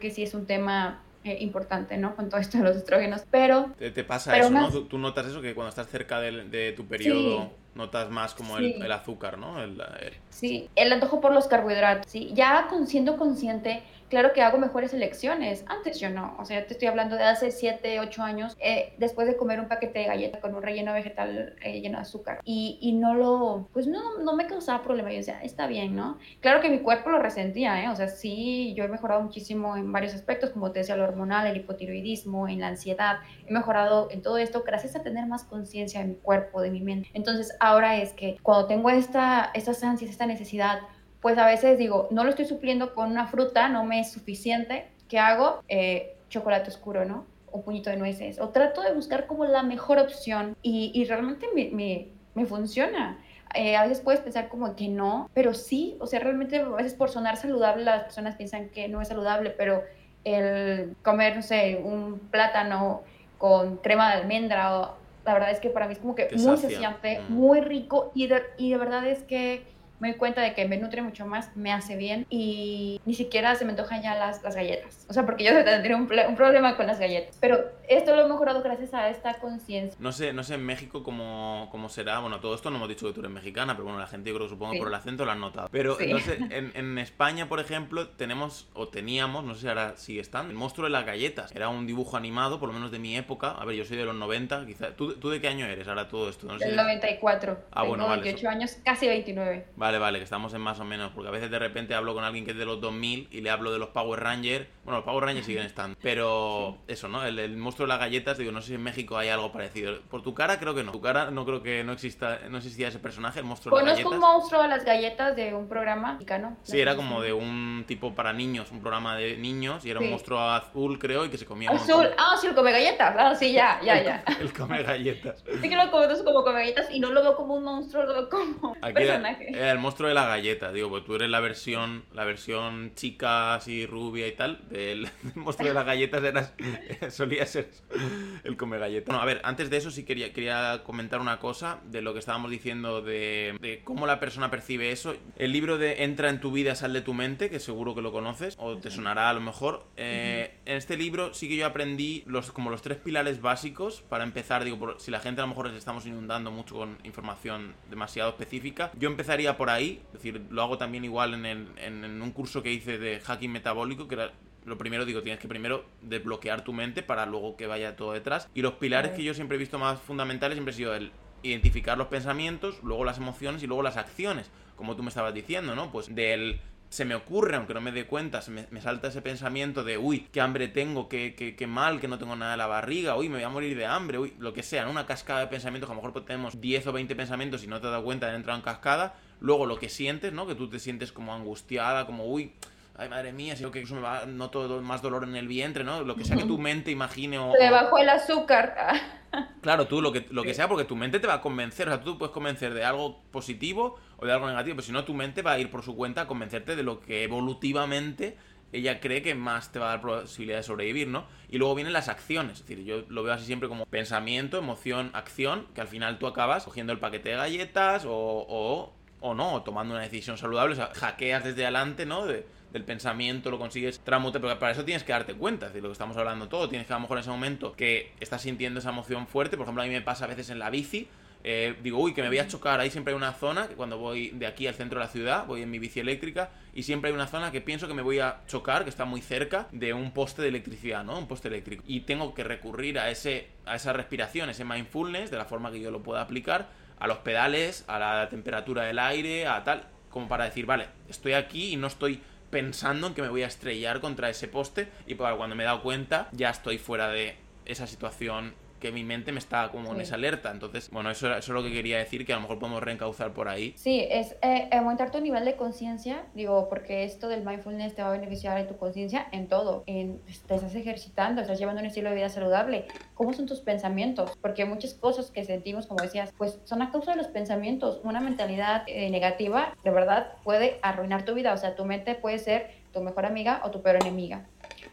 que sí es un tema importante, ¿no? Con todo esto de los estrógenos, pero... Te, pasa eso, ¿no? ¿Tú, notas eso, que cuando estás cerca de, tu periodo Notas más como el, azúcar, ¿no? El, Sí, el antojo por los carbohidratos, sí. Ya con, siendo consciente claro que hago mejores elecciones. Antes yo no. O sea, te estoy hablando de hace 7, 8 años, eh, después de comer un paquete de galletas con un relleno vegetal eh, lleno de azúcar. Y, y, no lo, pues no, no me causaba problema. Yo decía, está bien, ¿no? Claro que mi cuerpo lo resentía, ¿eh? O sea, sí, yo he mejorado muchísimo en varios aspectos, como te decía, lo hormonal, el hipotiroidismo, en la ansiedad. He mejorado en todo esto gracias a tener más conciencia de mi cuerpo, de mi mente. Entonces, ahora es que cuando tengo esta, estas ansias, esta necesidad, pues a veces digo, no lo estoy supliendo con una fruta, no me es suficiente. ¿Qué hago? Eh, chocolate oscuro, ¿no? Un puñito de nueces. O trato de buscar como la mejor opción y, y realmente me, me, me funciona. Eh, a veces puedes pensar como que no, pero sí, o sea, realmente a veces por sonar saludable las personas piensan que no es saludable, pero el comer, no sé, un plátano con crema de almendra, la verdad es que para mí es como que muy saciante, mm. muy rico y y de verdad es que me doy cuenta de que me nutre mucho más, me hace bien y ni siquiera se me antojan ya las, las galletas. O sea, porque yo tendría un, un, problema con las galletas. Pero esto lo he mejorado gracias a esta conciencia. No sé, no sé en México cómo, cómo, será. Bueno, todo esto no hemos dicho que tú eres mexicana, pero bueno, la gente yo creo que supongo por el acento lo han notado. Pero no sé, en, en, España, por ejemplo, tenemos o teníamos, no sé si ahora sigue estando, el monstruo de las galletas. Era un dibujo animado, por lo menos de mi época. A ver, yo soy de los 90, quizás. ¿Tú, ¿Tú, de qué año eres ahora todo esto? No Del 94. Ah, Tengo bueno, vale. 28 años, casi 29. Vale. Vale, vale, que estamos en más o menos, porque a veces de repente hablo con alguien que es de los 2000 y le hablo de los Power Rangers. Bueno, los Power Rangers siguen estando, pero eso, ¿no? El, monstruo de las galletas, digo, no sé si en México hay algo parecido. Por tu cara creo que no. Tu cara no creo que no exista, no existía ese personaje, el monstruo de las galletas. Conozco un monstruo de las galletas de un programa mexicano. Sí, era como de un tipo para niños, un programa de niños y era un monstruo azul, creo, y que se comía Azul, ah, sí, el come galletas, claro, sí, ya, ya, ya. el come galletas. Sí que lo como, como come galletas y no lo veo como un monstruo, lo veo como un personaje. Era, el monstruo de la galleta digo, pues tú eres la versión, la versión chica, así rubia y tal, del, monstruo de las galletas, eras, solía ser el come galletas. Bueno, a ver, antes de eso sí quería, quería comentar una cosa de lo que estábamos diciendo de, cómo la persona percibe eso. El libro de Entra en tu vida, sal de tu mente, que seguro que lo conoces, o te sonará a lo mejor. Eh, en este libro sí que yo aprendí los, como los tres pilares básicos para empezar, digo, por, si la gente a lo mejor les estamos inundando mucho con información demasiado específica, yo empezaría por ahí, es decir, lo hago también igual en, en, un curso que hice de hacking metabólico, que era lo primero digo, tienes que primero desbloquear tu mente para luego que vaya todo detrás. Y los pilares que yo siempre he visto más fundamentales siempre ha sido el identificar los pensamientos, luego las emociones y luego las acciones, como tú me estabas diciendo, ¿no? Pues del se me ocurre, aunque no me dé cuenta, se me, salta ese pensamiento de, uy, qué hambre tengo, qué, qué, qué, mal, que no tengo nada en la barriga, uy, me voy a morir de hambre, uy, lo que sea, ¿no? Una cascada de pensamientos, a lo mejor tenemos 10 o 20 pensamientos y no te das cuenta de entrar en cascada, luego lo que sientes, ¿no? Que tú te sientes como angustiada, como, uy, ay madre mía, si que eso me va, noto más dolor en el vientre, ¿no? Lo que sea que tu mente imagine o... Le bajó el azúcar. claro, tú lo que, lo que sea, porque tu mente te va a convencer, o sea, tú puedes convencer de algo positivo o de algo negativo, pero si no, tu mente va a ir por su cuenta a convencerte de lo que evolutivamente ella cree que más te va a dar posibilidad de sobrevivir, ¿no? Y luego vienen las acciones, es decir, yo lo veo así siempre como pensamiento, emoción, acción, que al final tú acabas cogiendo el paquete de galletas o, o, o no, tomando una decisión saludable, o sea, hackeas desde adelante, ¿no? De, del pensamiento, lo consigues tramute, pero para eso tienes que darte cuenta, es decir, lo que estamos hablando todo, tienes que a lo mejor en ese momento que estás sintiendo esa emoción fuerte, por ejemplo, a mí me pasa a veces en la bici, eh, digo, uy, que me voy a chocar. Ahí siempre hay una zona, que cuando voy de aquí al centro de la ciudad, voy en mi bici eléctrica, y siempre hay una zona que pienso que me voy a chocar, que está muy cerca de un poste de electricidad, ¿no? Un poste eléctrico. Y tengo que recurrir a, ese, a esa respiración, ese mindfulness, de la forma que yo lo pueda aplicar, a los pedales, a la temperatura del aire, a tal, como para decir, vale, estoy aquí y no estoy pensando en que me voy a estrellar contra ese poste y cuando me he dado cuenta ya estoy fuera de esa situación que mi mente me está como en esa alerta. Entonces, bueno, eso, eso, es lo que quería decir, que a lo mejor podemos reencauzar por ahí. Sí, es eh, aumentar tu nivel de conciencia, digo, porque esto del mindfulness te va a beneficiar en tu conciencia en todo. En, pues, te estás ejercitando, estás llevando un estilo de vida saludable. ¿Cómo son tus pensamientos? Porque muchas cosas que sentimos, como decías, pues son a causa de los pensamientos. Una mentalidad eh, negativa, de verdad, puede arruinar tu vida. O sea, tu mente puede ser tu mejor amiga o tu peor enemiga.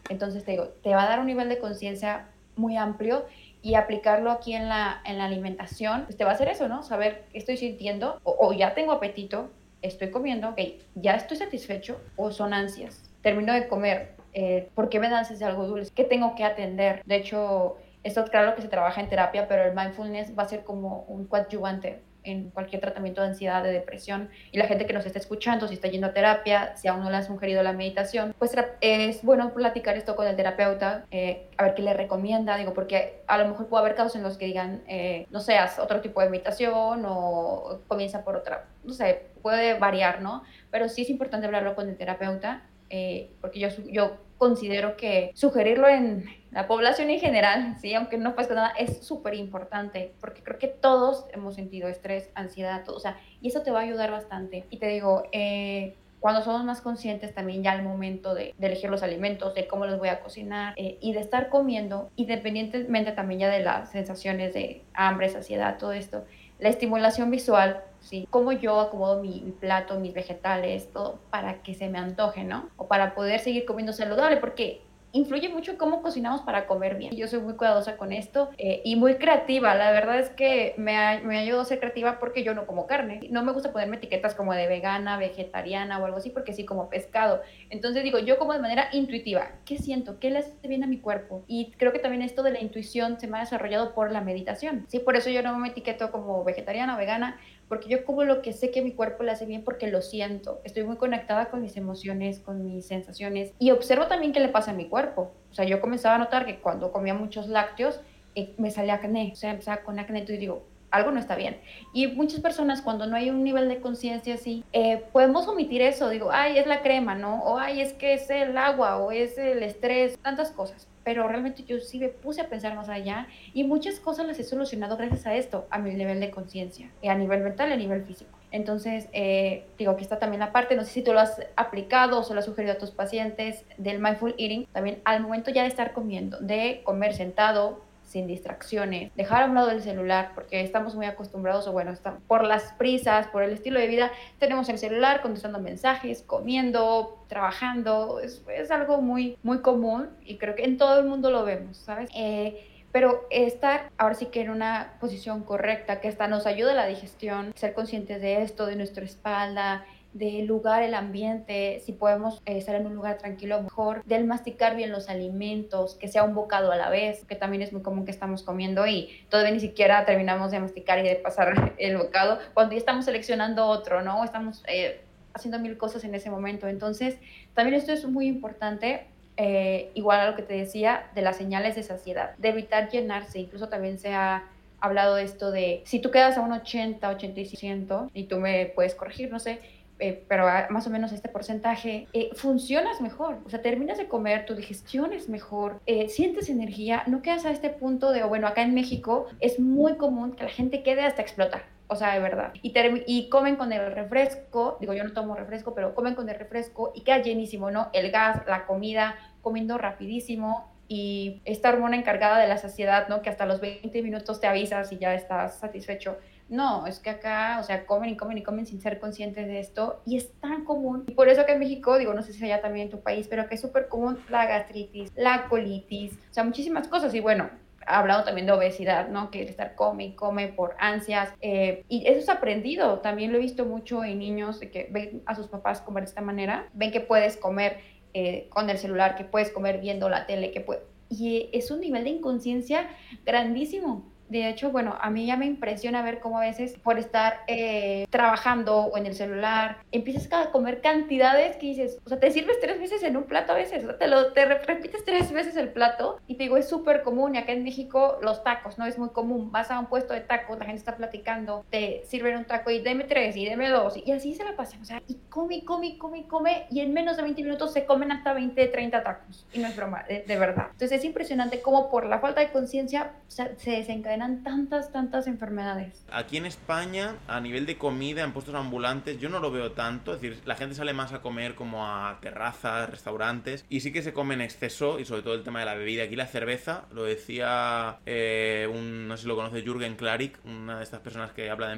Entonces, te digo, te va a dar un nivel de conciencia muy amplio y aplicarlo aquí en la, en la alimentación, pues te va a hacer eso, ¿no? Saber qué estoy sintiendo o, ya tengo apetito, estoy comiendo, ok, ya estoy satisfecho o son ansias. Termino de comer, eh, ¿por qué me dan de algo dulce? ¿Qué tengo que atender? De hecho, esto es claro que se trabaja en terapia, pero el mindfulness va a ser como un coadyuvante en cualquier tratamiento de ansiedad, de depresión. Y la gente que nos está escuchando, si está yendo a terapia, si aún no le has sugerido la meditación, pues es bueno platicar esto con el terapeuta, eh, a ver qué le recomienda, digo, porque a lo mejor puede haber casos en los que digan, eh, no haz otro tipo de meditación o comienza por otra, no sé, puede variar, ¿no? Pero sí es importante hablarlo con el terapeuta, eh, porque yo, yo considero que sugerirlo en la población en general, sí, aunque no pasa nada, es súper importante, porque creo que todos hemos sentido estrés, ansiedad, todo, o sea, y eso te va a ayudar bastante. Y te digo, eh, cuando somos más conscientes también ya al momento de, elegir los alimentos, de cómo los voy a cocinar eh, y de estar comiendo, independientemente también ya de las sensaciones de hambre, saciedad, todo esto, la estimulación visual, ¿sí? Cómo yo acomodo mi, mi, plato, mis vegetales, todo para que se me antoje, ¿no? O para poder seguir comiendo saludable, porque influye mucho cómo cocinamos para comer bien. Yo soy muy cuidadosa con esto eh, y muy creativa. La verdad es que me, me ayudó a ser creativa porque yo no como carne. No me gusta ponerme etiquetas como de vegana, vegetariana o algo así porque sí como pescado. Entonces digo, yo como de manera intuitiva. ¿Qué siento? ¿Qué le hace bien a mi cuerpo? Y creo que también esto de la intuición se me ha desarrollado por la meditación. Sí, por eso yo no me etiqueto como vegetariana o vegana porque yo como lo que sé que mi cuerpo le hace bien porque lo siento. Estoy muy conectada con mis emociones, con mis sensaciones y observo también qué le pasa a mi cuerpo. O sea, yo comenzaba a notar que cuando comía muchos lácteos eh, me salía acné, o sea, empezaba con acné, y digo, algo no está bien. Y muchas personas cuando no hay un nivel de conciencia así, eh, podemos omitir eso, digo, ay, es la crema, ¿no? O ay, es que es el agua o es el estrés, tantas cosas pero realmente yo sí me puse a pensar más allá y muchas cosas las he solucionado gracias a esto, a mi nivel de conciencia, a nivel mental y a nivel físico. Entonces, eh, digo, aquí está también la parte, no sé si tú lo has aplicado o se lo has sugerido a tus pacientes del mindful eating, también al momento ya de estar comiendo, de comer sentado, sin distracciones, dejar a un lado el celular, porque estamos muy acostumbrados, o bueno, por las prisas, por el estilo de vida, tenemos el celular contestando mensajes, comiendo, trabajando, es, es algo muy, muy común y creo que en todo el mundo lo vemos, ¿sabes? Eh, pero estar ahora sí que en una posición correcta, que esta nos ayude a la digestión, ser conscientes de esto, de nuestra espalda, del lugar, el ambiente, si podemos eh, estar en un lugar tranquilo, mejor, del masticar bien los alimentos, que sea un bocado a la vez, que también es muy común que estamos comiendo y todavía ni siquiera terminamos de masticar y de pasar el bocado, cuando ya estamos seleccionando otro, ¿no? Estamos eh, haciendo mil cosas en ese momento. Entonces, también esto es muy importante. Eh, igual a lo que te decía de las señales de saciedad, de evitar llenarse, incluso también se ha hablado de esto de si tú quedas a un 80, 85% y tú me puedes corregir, no sé, eh, pero más o menos este porcentaje, eh, funcionas mejor. O sea, terminas de comer, tu digestión es mejor, eh, sientes energía, no quedas a este punto de, bueno, acá en México es muy común que la gente quede hasta explotar. O sea, de verdad. Y, y comen con el refresco, digo, yo no tomo refresco, pero comen con el refresco y queda llenísimo, ¿no? El gas, la comida, comiendo rapidísimo, y esta hormona encargada de la saciedad, ¿no? Que hasta los 20 minutos te avisas y ya estás satisfecho. No, es que acá, o sea, comen y comen y comen sin ser conscientes de esto y es tan común. Y por eso que en México, digo, no sé si allá también en tu país, pero que es súper común la gastritis, la colitis, o sea, muchísimas cosas. Y bueno, ha hablado también de obesidad, ¿no? Que el estar come y come por ansias. Eh, y eso es aprendido. También lo he visto mucho en niños que ven a sus papás comer de esta manera. Ven que puedes comer eh, con el celular, que puedes comer viendo la tele, que puede... Y es un nivel de inconsciencia grandísimo de hecho, bueno, a mí ya me impresiona ver cómo a veces por estar eh, trabajando o en el celular, empiezas a comer cantidades que dices, o sea, te sirves tres veces en un plato a veces, o sea, te lo te repites tres veces el plato y te digo, es súper común y acá en México los tacos, ¿no? Es muy común, vas a un puesto de tacos, la gente está platicando, te sirven un taco y deme tres y deme dos y así se la pasan, o sea, y come, come, come, come y en menos de 20 minutos se comen hasta 20, 30 tacos y no es broma, de, de verdad. Entonces es impresionante cómo por la falta de conciencia se desencadena tantas, tantas enfermedades. Aquí en España, a nivel de comida en puestos ambulantes, yo no lo veo tanto. Es decir, la gente sale más a comer como a terrazas, restaurantes, y sí que se come en exceso, y sobre todo el tema de la bebida. Aquí la cerveza, lo decía eh, un, no sé si lo conoce, Jürgen Klarik, una de estas personas que habla de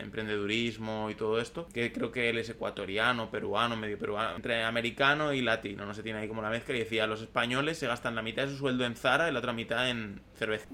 emprendedurismo y todo esto, que creo que él es ecuatoriano, peruano, medio peruano, entre americano y latino, no se tiene ahí como la mezcla, y decía, los españoles se gastan la mitad de su sueldo en Zara y la otra mitad en cerveza.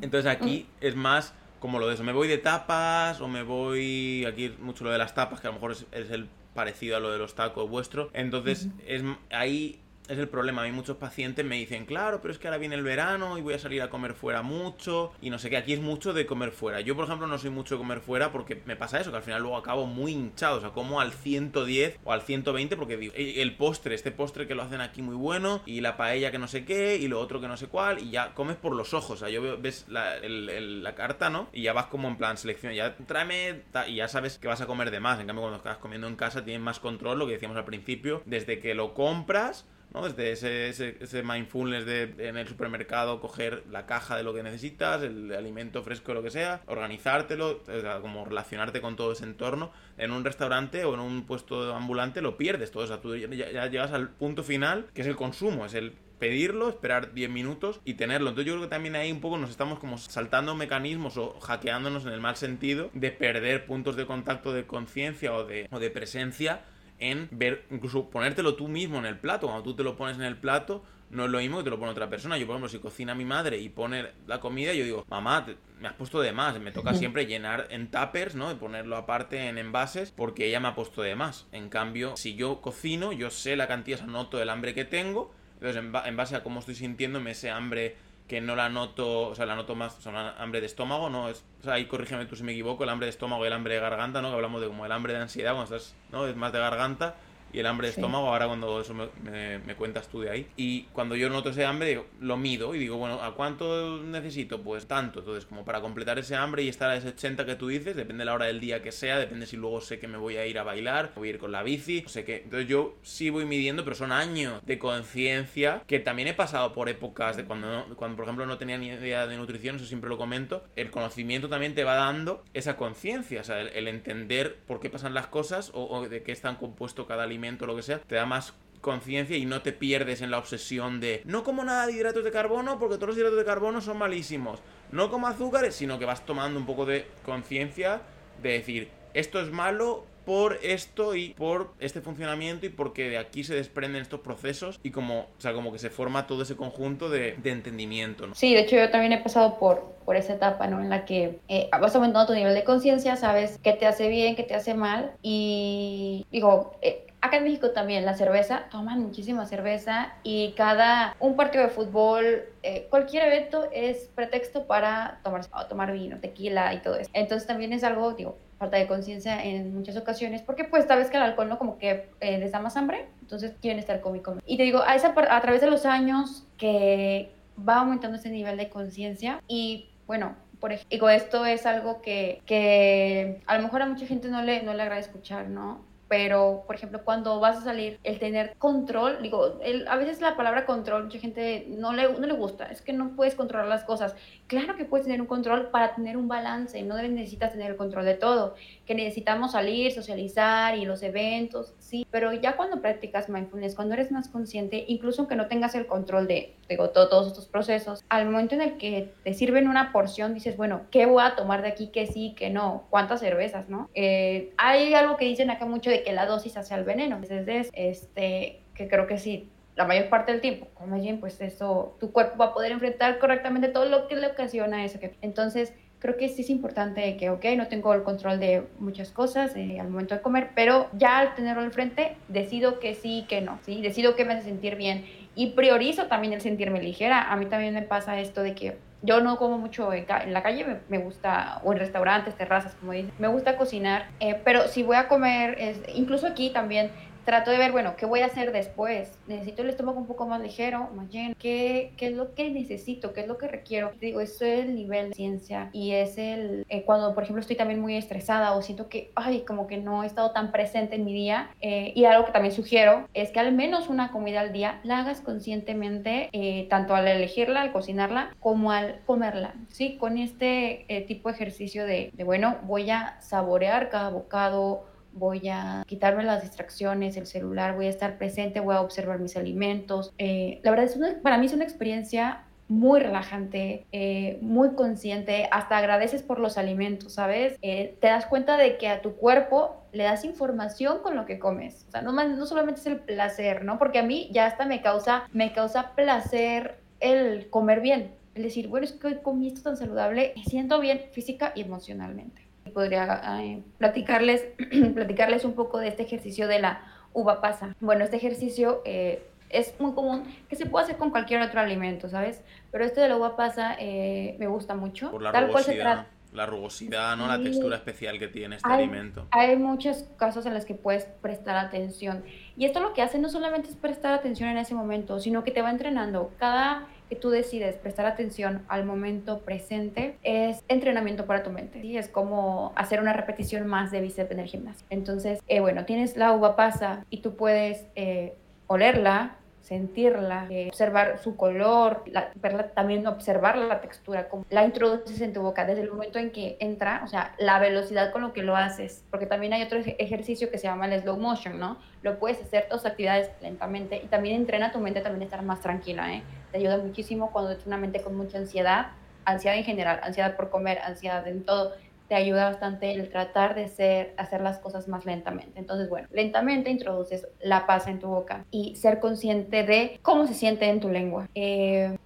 Entonces aquí es más como lo de eso, me voy de tapas o me voy, aquí mucho lo de las tapas, que a lo mejor es, el parecido a lo de los tacos vuestro, entonces es ahí es el problema. A mí muchos pacientes me dicen, claro, pero es que ahora viene el verano y voy a salir a comer fuera mucho y no sé qué. Aquí es mucho de comer fuera. Yo, por ejemplo, no soy mucho de comer fuera porque me pasa eso, que al final luego acabo muy hinchado. O sea, como al 110 o al 120 porque digo, el postre, este postre que lo hacen aquí muy bueno y la paella que no sé qué y lo otro que no sé cuál y ya comes por los ojos. O sea, yo veo, ves la, la carta, ¿no? Y ya vas como en plan selección. Ya tráeme y ya sabes que vas a comer de más. En cambio, cuando estás comiendo en casa tienes más control, lo que decíamos al principio, desde que lo compras ¿no? Desde ese, ese, mindfulness de en el supermercado coger la caja de lo que necesitas, el alimento fresco, lo que sea, organizártelo, como relacionarte con todo ese entorno. En un restaurante o en un puesto ambulante lo pierdes todo. O sea, tú ya, ya llegas al punto final, que es el consumo, es el pedirlo, esperar 10 minutos y tenerlo. Entonces yo creo que también ahí un poco nos estamos como saltando mecanismos o hackeándonos en el mal sentido de perder puntos de contacto de conciencia o de, o de presencia en ver, incluso ponértelo tú mismo en el plato. Cuando tú te lo pones en el plato, no es lo mismo que te lo pone otra persona. Yo, por ejemplo, si cocina mi madre y pone la comida, yo digo, mamá, me has puesto de más. Me toca siempre llenar en tuppers, ¿no? Y ponerlo aparte en envases porque ella me ha puesto de más. En cambio, si yo cocino, yo sé la cantidad, o noto el hambre que tengo. Entonces, en, base a cómo estoy sintiéndome ese hambre que no la noto, o sea, la noto más, o sea, hambre de estómago, ¿no? Es, o sea, ahí corrígeme tú si me equivoco, el hambre de estómago y el hambre de garganta, ¿no? Que hablamos de como el hambre de ansiedad, cuando estás, ¿no? Es más de garganta y el hambre de estómago, ahora cuando eso me, me, cuentas tú de ahí. Y cuando yo noto ese hambre, lo mido y digo, bueno, ¿a cuánto necesito? Pues tanto. Entonces, como para completar ese hambre y estar a ese 80 que tú dices, depende de la hora del día que sea, depende si luego sé que me voy a ir a bailar, voy a ir con la bici, no sé qué. Entonces yo sí voy midiendo, pero son años de conciencia que también he pasado por épocas de cuando, cuando, por ejemplo, no tenía ni idea de nutrición, eso siempre lo comento. El conocimiento también te va dando esa conciencia, o sea, el, entender por qué pasan las cosas o, o de qué están compuesto cada alimento o lo que sea, te da más conciencia y no te pierdes en la obsesión de no como nada de hidratos de carbono porque todos los hidratos de carbono son malísimos. No como azúcares, sino que vas tomando un poco de conciencia de decir, esto es malo por esto y por este funcionamiento y porque de aquí se desprenden estos procesos y como, o sea, como que se forma todo ese conjunto de, entendimiento, ¿no? Sí, de hecho yo también he pasado por, por esa etapa, ¿no? En la que eh, vas aumentando tu nivel de conciencia, sabes qué te hace bien, qué te hace mal y digo, eh, Acá en México también la cerveza, toman muchísima cerveza y cada un partido de fútbol, eh, cualquier evento es pretexto para tomar, tomar vino, tequila y todo eso. Entonces también es algo, digo, falta de conciencia en muchas ocasiones, porque pues sabes que el alcohol no como que eh, les da más hambre, entonces quieren estar con y te digo, a, esa, a través de los años que va aumentando ese nivel de conciencia y bueno, por ejemplo, esto es algo que, que a lo mejor a mucha gente no le, no le agrada escuchar, ¿no? Pero por ejemplo cuando vas a salir el tener control digo el, a veces la palabra control mucha gente no le, no le gusta es que no puedes controlar las cosas. Claro que puedes tener un control para tener un balance no necesitas tener el control de todo que necesitamos salir socializar y los eventos sí pero ya cuando practicas mindfulness cuando eres más consciente incluso aunque no tengas el control de digo todos estos procesos al momento en el que te sirven una porción dices bueno qué voy a tomar de aquí que sí que no cuántas cervezas no eh, hay algo que dicen acá mucho de que la dosis hacia el veneno. Entonces, este, que creo que sí, la mayor parte del tiempo como bien, pues eso, tu cuerpo va a poder enfrentar correctamente todo lo que le ocasiona eso. Entonces, creo que sí es importante que, ok, no tengo el control de muchas cosas eh, al momento de comer, pero ya al tenerlo al frente, decido que sí, que no, ¿sí? Decido que me hace sentir bien y priorizo también el sentirme ligera. A mí también me pasa esto de que yo no como mucho en, la calle, me, gusta, o en restaurantes, terrazas, como dicen, me gusta cocinar, eh, pero si voy a comer, es, incluso aquí también, trato de ver, bueno, ¿qué voy a hacer después? Necesito el estómago un poco más ligero, más lleno. ¿Qué, qué es lo que necesito? ¿Qué es lo que requiero? Digo, eso es el nivel de ciencia y es el, eh, cuando por ejemplo estoy también muy estresada o siento que, ay, como que no he estado tan presente en mi día. Eh, y algo que también sugiero es que al menos una comida al día la hagas conscientemente, eh, tanto al elegirla, al cocinarla, como al comerla, ¿sí? Con este tipo de ejercicio de, bueno, voy a saborear cada bocado, voy a quitarme las distracciones, el celular, voy a estar presente, voy a observar mis alimentos. Eh, la verdad, es para mí es una experiencia muy relajante, eh, muy consciente, hasta agradeces por los alimentos, ¿sabes? Eh, te das cuenta de que a tu cuerpo le das información con lo que comes. O sea, no, no solamente es el placer, ¿no? Porque a mí ya hasta me causa, me causa placer el comer bien. El decir, bueno, es que hoy comí esto tan saludable, me siento bien física y emocionalmente podría eh, platicarles, platicarles un poco de este ejercicio de la uva pasa. Bueno, este ejercicio eh, es muy común que se pueda hacer con cualquier otro alimento, ¿sabes? Pero este de la uva pasa eh, me gusta mucho. Por la Tal cual se trata la rugosidad, ¿no? La textura especial que tiene este alimento. Hay muchos casos en los que puedes prestar atención. Y esto lo que hace no solamente es prestar atención en ese momento, sino que te va entrenando. Cada que tú decides prestar atención al momento presente es entrenamiento para tu mente. ¿sí? Es como hacer una repetición más de bíceps en el gimnasio. Entonces, eh, bueno, tienes la uva pasa y tú puedes eh, olerla, sentirla, eh, observar su color, verla, también observar la textura, como la introduces en tu boca desde el momento en que entra, o sea, la velocidad con lo que lo haces, porque también hay otro ejercicio que se llama el slow motion, ¿no? Lo puedes hacer tus actividades lentamente y también entrena tu mente también estar más tranquila, ¿eh? Te ayuda muchísimo cuando tienes una mente con mucha ansiedad, ansiedad en general, ansiedad por comer, ansiedad en todo te ayuda bastante el tratar de ser, hacer las cosas más lentamente. Entonces, bueno, lentamente introduces la paz en tu boca y ser consciente de cómo se siente en tu lengua. Eh,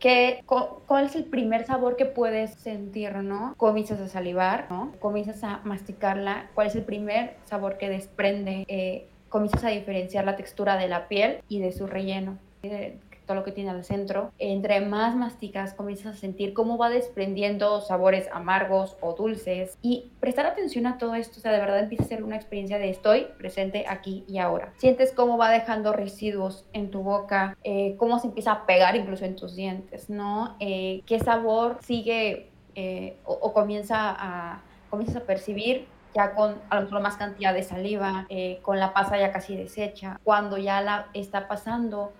¿Cuál es el primer sabor que puedes sentir, no? Comienzas a salivar, ¿no? Comienzas a masticarla. ¿Cuál es el primer sabor que desprende? Eh, comienzas a diferenciar la textura de la piel y de su relleno todo lo que tiene al centro, entre más masticas comienzas a sentir cómo va desprendiendo sabores amargos o dulces y prestar atención a todo esto, o sea, de verdad empieza a ser una experiencia de estoy presente aquí y ahora. Sientes cómo va dejando residuos en tu boca, eh, cómo se empieza a pegar incluso en tus dientes, ¿no? Eh, qué sabor sigue eh, o, comienza a, comienzas a percibir ya con a lo mejor más cantidad de saliva, con la pasa ya casi deshecha, cuando ya la está pasando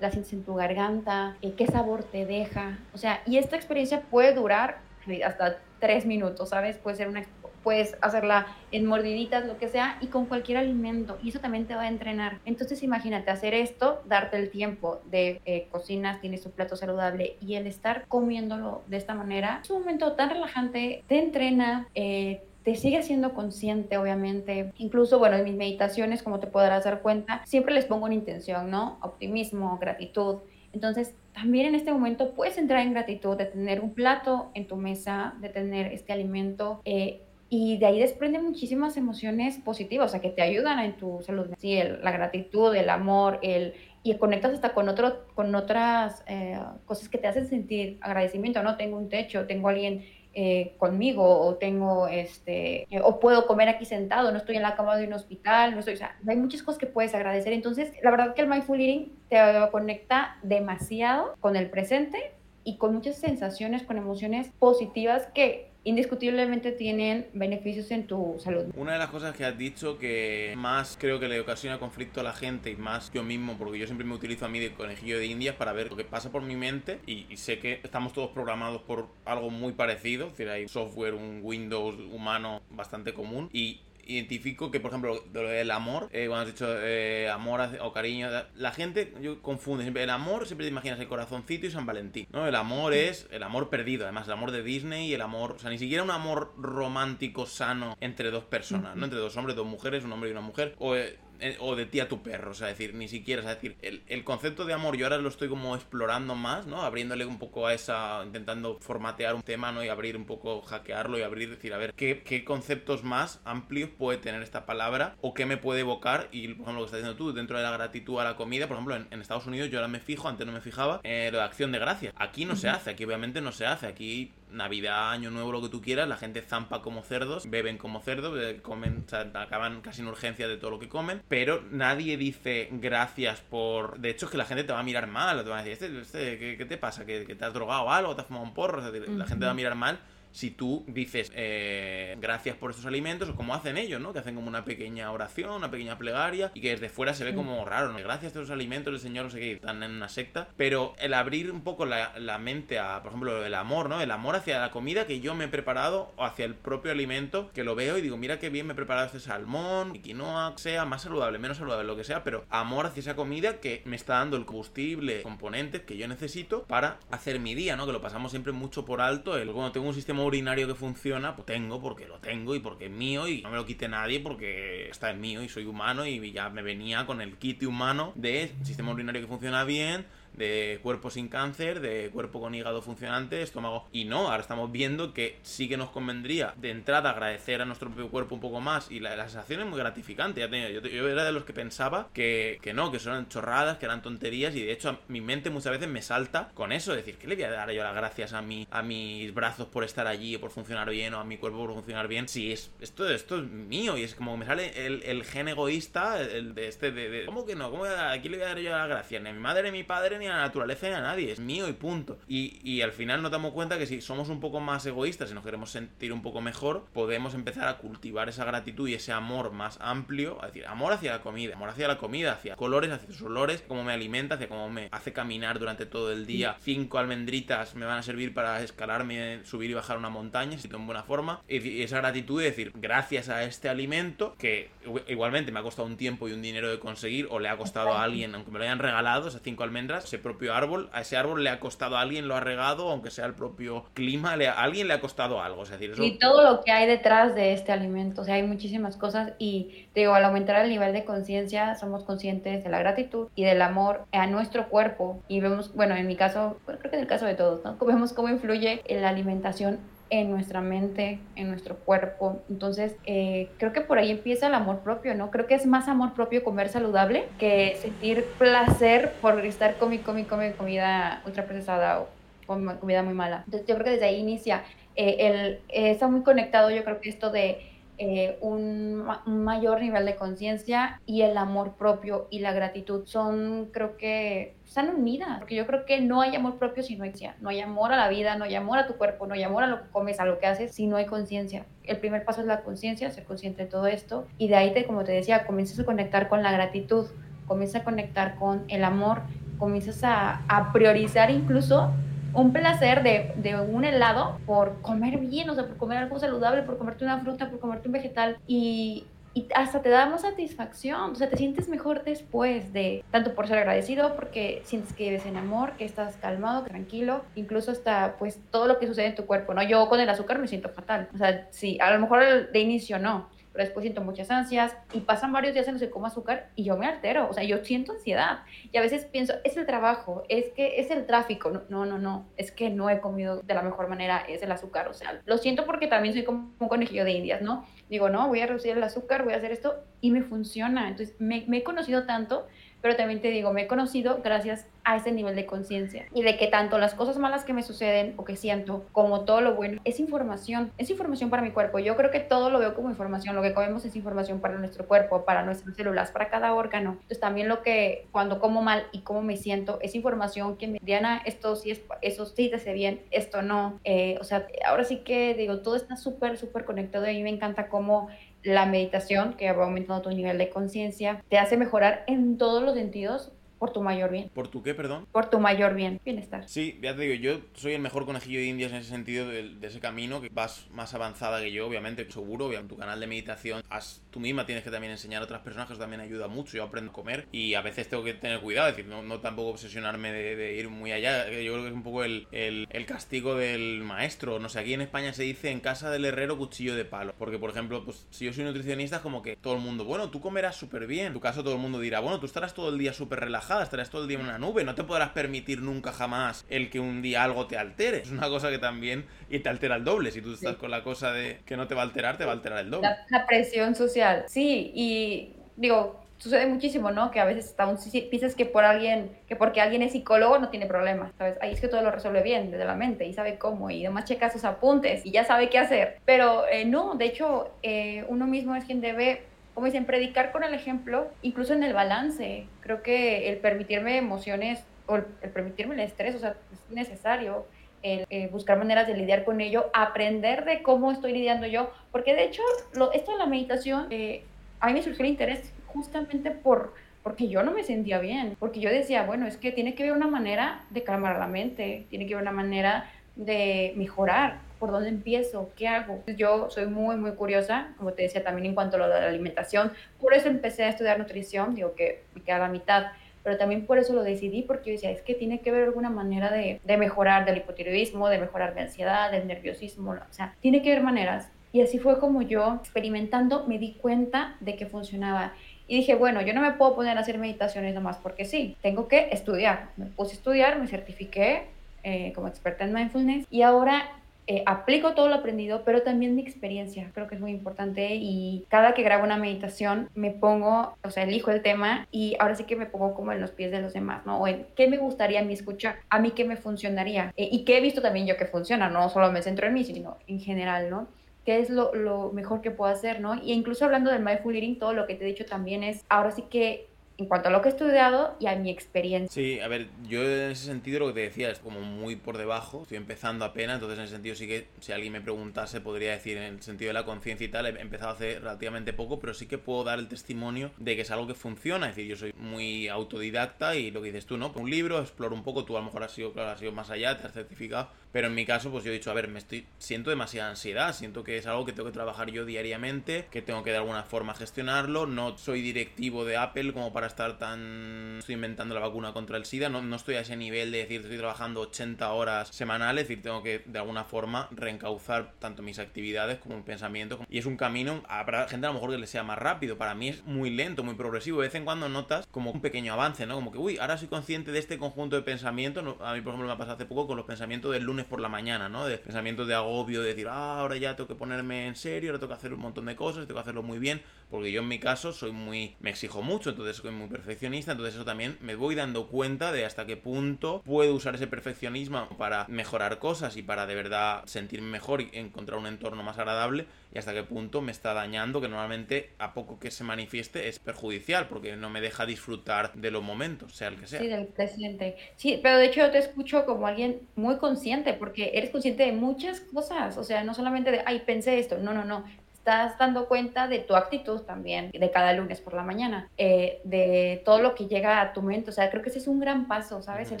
la sientes en tu garganta, eh, qué sabor te deja. O sea, y esta experiencia puede durar hasta tres minutos, ¿sabes? Puede ser una, puedes hacerla en mordiditas, lo que sea, y con cualquier alimento. Y eso también te va a entrenar. Entonces imagínate hacer esto, darte el tiempo de eh, cocinas, tienes un plato saludable y el estar comiéndolo de esta manera, es un momento tan relajante, te entrena, eh, te sigue siendo consciente, obviamente. Incluso, bueno, en mis meditaciones, como te podrás dar cuenta, siempre les pongo una intención, ¿no? Optimismo, gratitud. Entonces, también en este momento puedes entrar en gratitud de tener un plato en tu mesa, de tener este alimento. Eh, y de ahí desprende muchísimas emociones positivas, o sea, que te ayudan en tu salud. Sí, la gratitud, el amor, el, y conectas hasta con, otro, con otras eh, cosas que te hacen sentir agradecimiento, ¿no? Tengo un techo, tengo alguien eh, conmigo o tengo este eh, o puedo comer aquí sentado, no estoy en la cama de un hospital, no estoy, o sea, hay muchas cosas que puedes agradecer. Entonces, la verdad que el mindful eating te conecta demasiado con el presente y con muchas sensaciones, con emociones positivas que indiscutiblemente tienen beneficios en tu salud. Una de las cosas que has dicho que más creo que le ocasiona conflicto a la gente y más yo mismo, porque yo siempre me utilizo a mí de conejillo de indias para ver lo que pasa por mi mente y, sé que estamos todos programados por algo muy parecido, es decir, hay software, un Windows humano bastante común y identifico que, por ejemplo, el amor, eh, cuando has dicho eh, amor o cariño, la gente yo confunde siempre. El amor siempre te imaginas el corazoncito y San Valentín, ¿no? El amor es el amor perdido, además, el amor de Disney y el amor, o sea, ni siquiera un amor romántico sano entre dos personas, ¿no? Entre dos hombres, dos mujeres, un hombre y una mujer, o eh, eh, o de ti a tu perro, o sea, decir, ni siquiera, es decir, el, concepto de amor yo ahora lo estoy como explorando más, ¿no? Abriéndole un poco a esa, intentando formatear un tema, ¿no? Y abrir un poco, hackearlo y abrir, decir, a ver, ¿qué, qué conceptos más amplios puede tener esta palabra o qué me puede evocar? Y, por ejemplo, lo que estás diciendo tú, dentro de la gratitud a la comida, por ejemplo, en, Estados Unidos yo ahora me fijo, antes no me fijaba, eh, la acción de gracias. Aquí no se hace, aquí obviamente no se hace, aquí Navidad, Año Nuevo, lo que tú quieras, la gente zampa como cerdos, beben como cerdos, eh, comen, acaban casi en urgencia de todo lo que comen, pero nadie dice gracias por... De hecho, es que la gente te va a mirar mal, te va a decir, este, este, ¿qué, te pasa? ¿Que, te has drogado algo? ¿Te has fumado un porro? la gente te va a mirar mal si tú dices eh, gracias por estos alimentos o como hacen ellos, ¿no? Que hacen como una pequeña oración, una pequeña plegaria y que desde fuera se ve como raro, ¿no? Gracias a estos alimentos el Señor, no sé qué, están en una secta, pero el abrir un poco la, mente a, por ejemplo, el amor, ¿no? El amor hacia la comida que yo me he preparado o hacia el propio alimento que lo veo y digo, mira qué bien me he preparado este salmón, y quinoa, sea más saludable, menos saludable, lo que sea, pero amor hacia esa comida que me está dando el combustible, componentes que yo necesito para hacer mi día, ¿no? Que lo pasamos siempre mucho por alto, el cuando tengo un sistema urinario que funciona, pues tengo porque lo tengo y porque es mío y no me lo quite nadie porque está en mío y soy humano y ya me venía con el kit humano de sistema urinario que funciona bien, de cuerpo sin cáncer, de cuerpo con hígado funcionante, estómago. Y no, ahora estamos viendo que sí que nos convendría de entrada agradecer a nuestro propio cuerpo un poco más y la, sensación es muy gratificante. Ya yo, yo, era de los que pensaba que, que no, que son chorradas, que eran tonterías y de hecho mi mente muchas veces me salta con eso, decir, ¿qué le voy a dar yo las gracias a, mi, a mis brazos por estar allí por funcionar bien o a mi cuerpo por funcionar bien? Si es, esto, esto es mío y es como me sale el, el gen egoísta, el de este, de, ¿cómo que no? ¿Cómo a, quién le voy a dar yo las gracias? Ni a mi madre, ni a mi padre, ni a la naturaleza, ni a nadie, es mío y punto. Y, y al final nos damos cuenta que si somos un poco más egoístas y nos queremos sentir un poco mejor, podemos empezar a cultivar esa gratitud y ese amor más amplio, es decir, amor hacia la comida, amor hacia la comida, hacia colores, hacia sus olores, cómo me alimenta, hacia cómo me hace caminar durante todo el día. Cinco almendritas me van a servir para escalarme, subir y bajar una montaña, si tengo buena forma. Y esa gratitud de decir, gracias a este alimento, que igualmente me ha costado un tiempo y un dinero de conseguir, o le ha costado a alguien, aunque me lo hayan regalado, esas cinco almendras, ese propio árbol, a ese árbol le ha costado a alguien, lo ha regado, aunque sea el propio clima, a alguien le ha costado algo. Es decir, Y todo lo que hay detrás de este alimento, o sea, hay muchísimas cosas y digo, al aumentar el nivel de conciencia, somos conscientes de la gratitud y del amor a nuestro cuerpo y vemos, bueno, en mi caso, creo que en el caso de todos, ¿no? Vemos cómo influye la alimentación en nuestra mente, en nuestro cuerpo. Entonces, eh, creo que por ahí empieza el amor propio, ¿no? Creo que es más amor propio comer saludable que sentir placer por estar comiendo, comi, comi, comida ultraprocesada o comida muy mala. Entonces, yo creo que desde ahí inicia. Eh, el, está muy conectado, yo creo que esto de eh, un, mayor nivel de conciencia y el amor propio y la gratitud son, creo que, están unidas, porque yo creo que no hay amor propio si no hay no hay amor a la vida, no hay amor a tu cuerpo, no hay amor a lo que comes, a lo que haces, si no hay conciencia. El primer paso es la conciencia, ser consciente de todo esto, y de ahí, te, como te decía, comienzas a conectar con la gratitud, comienzas a conectar con el amor, comienzas a priorizar incluso un placer de, de, un helado por comer bien, o sea, por comer algo saludable, por comerte una fruta, por comerte un vegetal y, y hasta te da más satisfacción, o sea, te sientes mejor después de, tanto por ser agradecido, porque sientes que vives en amor, que estás calmado, tranquilo, incluso hasta pues todo lo que sucede en tu cuerpo, ¿no? Yo con el azúcar me siento fatal, o sea, sí, a lo mejor de inicio no, pero después siento muchas ansias y pasan varios días en los que como azúcar y yo me altero, o sea, yo siento ansiedad. Y a veces pienso, es el trabajo, es que es el tráfico, no, no, no, es que no he comido de la mejor manera, es el azúcar, o sea, lo siento porque también soy como un conejillo de indias, ¿no? Digo, no, voy a reducir el azúcar, voy a hacer esto y me funciona, entonces me, me he conocido tanto pero también te digo, me he conocido gracias a ese nivel de conciencia y de que tanto las cosas malas que me suceden o que siento como todo lo bueno es información, es información para mi cuerpo. Yo creo que todo lo veo como información, lo que comemos es información para nuestro cuerpo, para nuestras células, para cada órgano. Entonces también lo que cuando como mal y cómo me siento es información que me Diana, esto sí es, eso sí te hace bien, esto no. Eh, o sea, ahora sí que digo, todo está súper, súper conectado y a mí me encanta cómo la meditación, que va aumentando tu nivel de conciencia, te hace mejorar en todos los sentidos por tu mayor bien. ¿Por tu qué, perdón? Por tu mayor bien, bienestar. Sí, ya te digo, yo soy el mejor conejillo de indias en ese sentido, de, ese camino, que vas más avanzada que yo, obviamente, seguro, tu canal de meditación, tú misma tienes que también enseñar a otras personas, que eso también ayuda mucho, yo aprendo a comer y a veces tengo que tener cuidado, es decir, no, no tampoco obsesionarme de, ir muy allá, yo creo que es un poco el, el, el, castigo del maestro, no sé, aquí en España se dice en casa del herrero cuchillo de palo, porque por ejemplo, pues si yo soy nutricionista, es como que todo el mundo, bueno, tú comerás súper bien, en tu caso todo el mundo dirá, bueno, tú estarás todo el día súper relajada, estarás todo el día en una nube, no te podrás permitir nunca jamás el que un día algo te altere. Es una cosa que también y te altera el doble. Si tú estás con la cosa de que no te va a alterar, te va a alterar el doble. La, presión social, sí, y digo, sucede muchísimo, ¿no? Que a veces aún piensas que por alguien, que porque alguien es psicólogo no tiene problemas, ¿sabes? Ahí es que todo lo resuelve bien desde la mente y sabe cómo y además checa sus apuntes y ya sabe qué hacer. Pero eh, no, de hecho, eh, uno mismo es quien debe como dicen, predicar con el ejemplo, incluso en el balance. Creo que el permitirme emociones o el, permitirme el estrés, o sea, es necesario. El, eh, buscar maneras de lidiar con ello, aprender de cómo estoy lidiando yo, porque de hecho lo, esto de la meditación, eh, a mí me surgió el interés justamente por, porque yo no me sentía bien, porque yo decía, bueno, es que tiene que haber una manera de calmar la mente, tiene que haber una manera de mejorar, por dónde empiezo, qué hago. Yo soy muy, muy curiosa, como te decía también en cuanto a lo de la alimentación, por eso empecé a estudiar nutrición, digo que me queda la mitad, pero también por eso lo decidí, porque yo decía, es que tiene que haber alguna manera de, de mejorar del hipotiroidismo, de mejorar de ansiedad, del nerviosismo, o sea, tiene que haber maneras. Y así fue como yo, experimentando, me di cuenta de que funcionaba. Y dije, bueno, yo no me puedo poner a hacer meditaciones nomás porque sí, tengo que estudiar. Me puse a estudiar, me certifiqué eh, como experta en mindfulness y ahora eh, aplico todo lo aprendido, pero también mi experiencia. Creo que es muy importante y cada que grabo una meditación me pongo, o sea, elijo el tema y ahora sí que me pongo como en los pies de los demás, ¿no? O en qué me gustaría a mí escuchar, a mí qué me funcionaría eh, y qué he visto también yo que funciona, no solo me centro en mí, sino en general, ¿no? qué es lo, lo, mejor que puedo hacer, ¿no? Y incluso hablando del mindful eating, todo lo que te he dicho también es, ahora sí que en cuanto a lo que he estudiado y a mi experiencia. Sí, a ver, yo en ese sentido lo que te decía es como muy por debajo, estoy empezando apenas, entonces en ese sentido sí que si alguien me preguntase podría decir en el sentido de la conciencia y tal, he empezado hace relativamente poco, pero sí que puedo dar el testimonio de que es algo que funciona, es decir, yo soy muy autodidacta y lo que dices tú, ¿no? Un libro, exploro un poco, tú a lo mejor has sido, claro, has sido más allá, te has certificado, pero en mi caso pues yo he dicho, a ver, me estoy siento demasiada ansiedad, siento que es algo que tengo que trabajar yo diariamente, que tengo que de alguna forma gestionarlo, no soy directivo de Apple como para estar tan... Estoy inventando la vacuna contra el SIDA, no, no estoy a ese nivel de decir estoy trabajando 80 horas semanales, es decir, tengo que de alguna forma reencauzar tanto mis actividades como mi pensamiento. Y es un camino, para gente a lo mejor que le sea más rápido, para mí es muy lento, muy progresivo. De vez en cuando notas como un pequeño avance, ¿no? Como que, uy, ahora soy consciente de este conjunto de pensamientos. A mí, por ejemplo, me ha pasado hace poco con los pensamientos del lunes por la mañana, ¿no? De pensamientos de agobio, de decir, ah, ahora ya tengo que ponerme en serio, ahora tengo que hacer un montón de cosas, tengo que hacerlo muy bien, porque yo en mi caso soy muy, me exijo mucho, entonces soy muy perfeccionista, entonces eso también me voy dando cuenta de hasta qué punto puedo usar ese perfeccionismo para mejorar cosas y para de verdad sentirme mejor y encontrar un entorno más agradable y hasta qué punto me está dañando, que normalmente a poco que se manifieste es perjudicial porque no me deja disfrutar de los momentos, sea el que sea. Sí, del presente. Sí, pero de hecho yo te escucho como alguien muy consciente porque eres consciente de muchas cosas, o sea, no solamente de, ay, pensé esto, no, no, no, estás dando cuenta de tu actitud también, de cada lunes por la mañana, eh, de todo lo que llega a tu mente. O sea, creo que ese es un gran paso, ¿sabes? El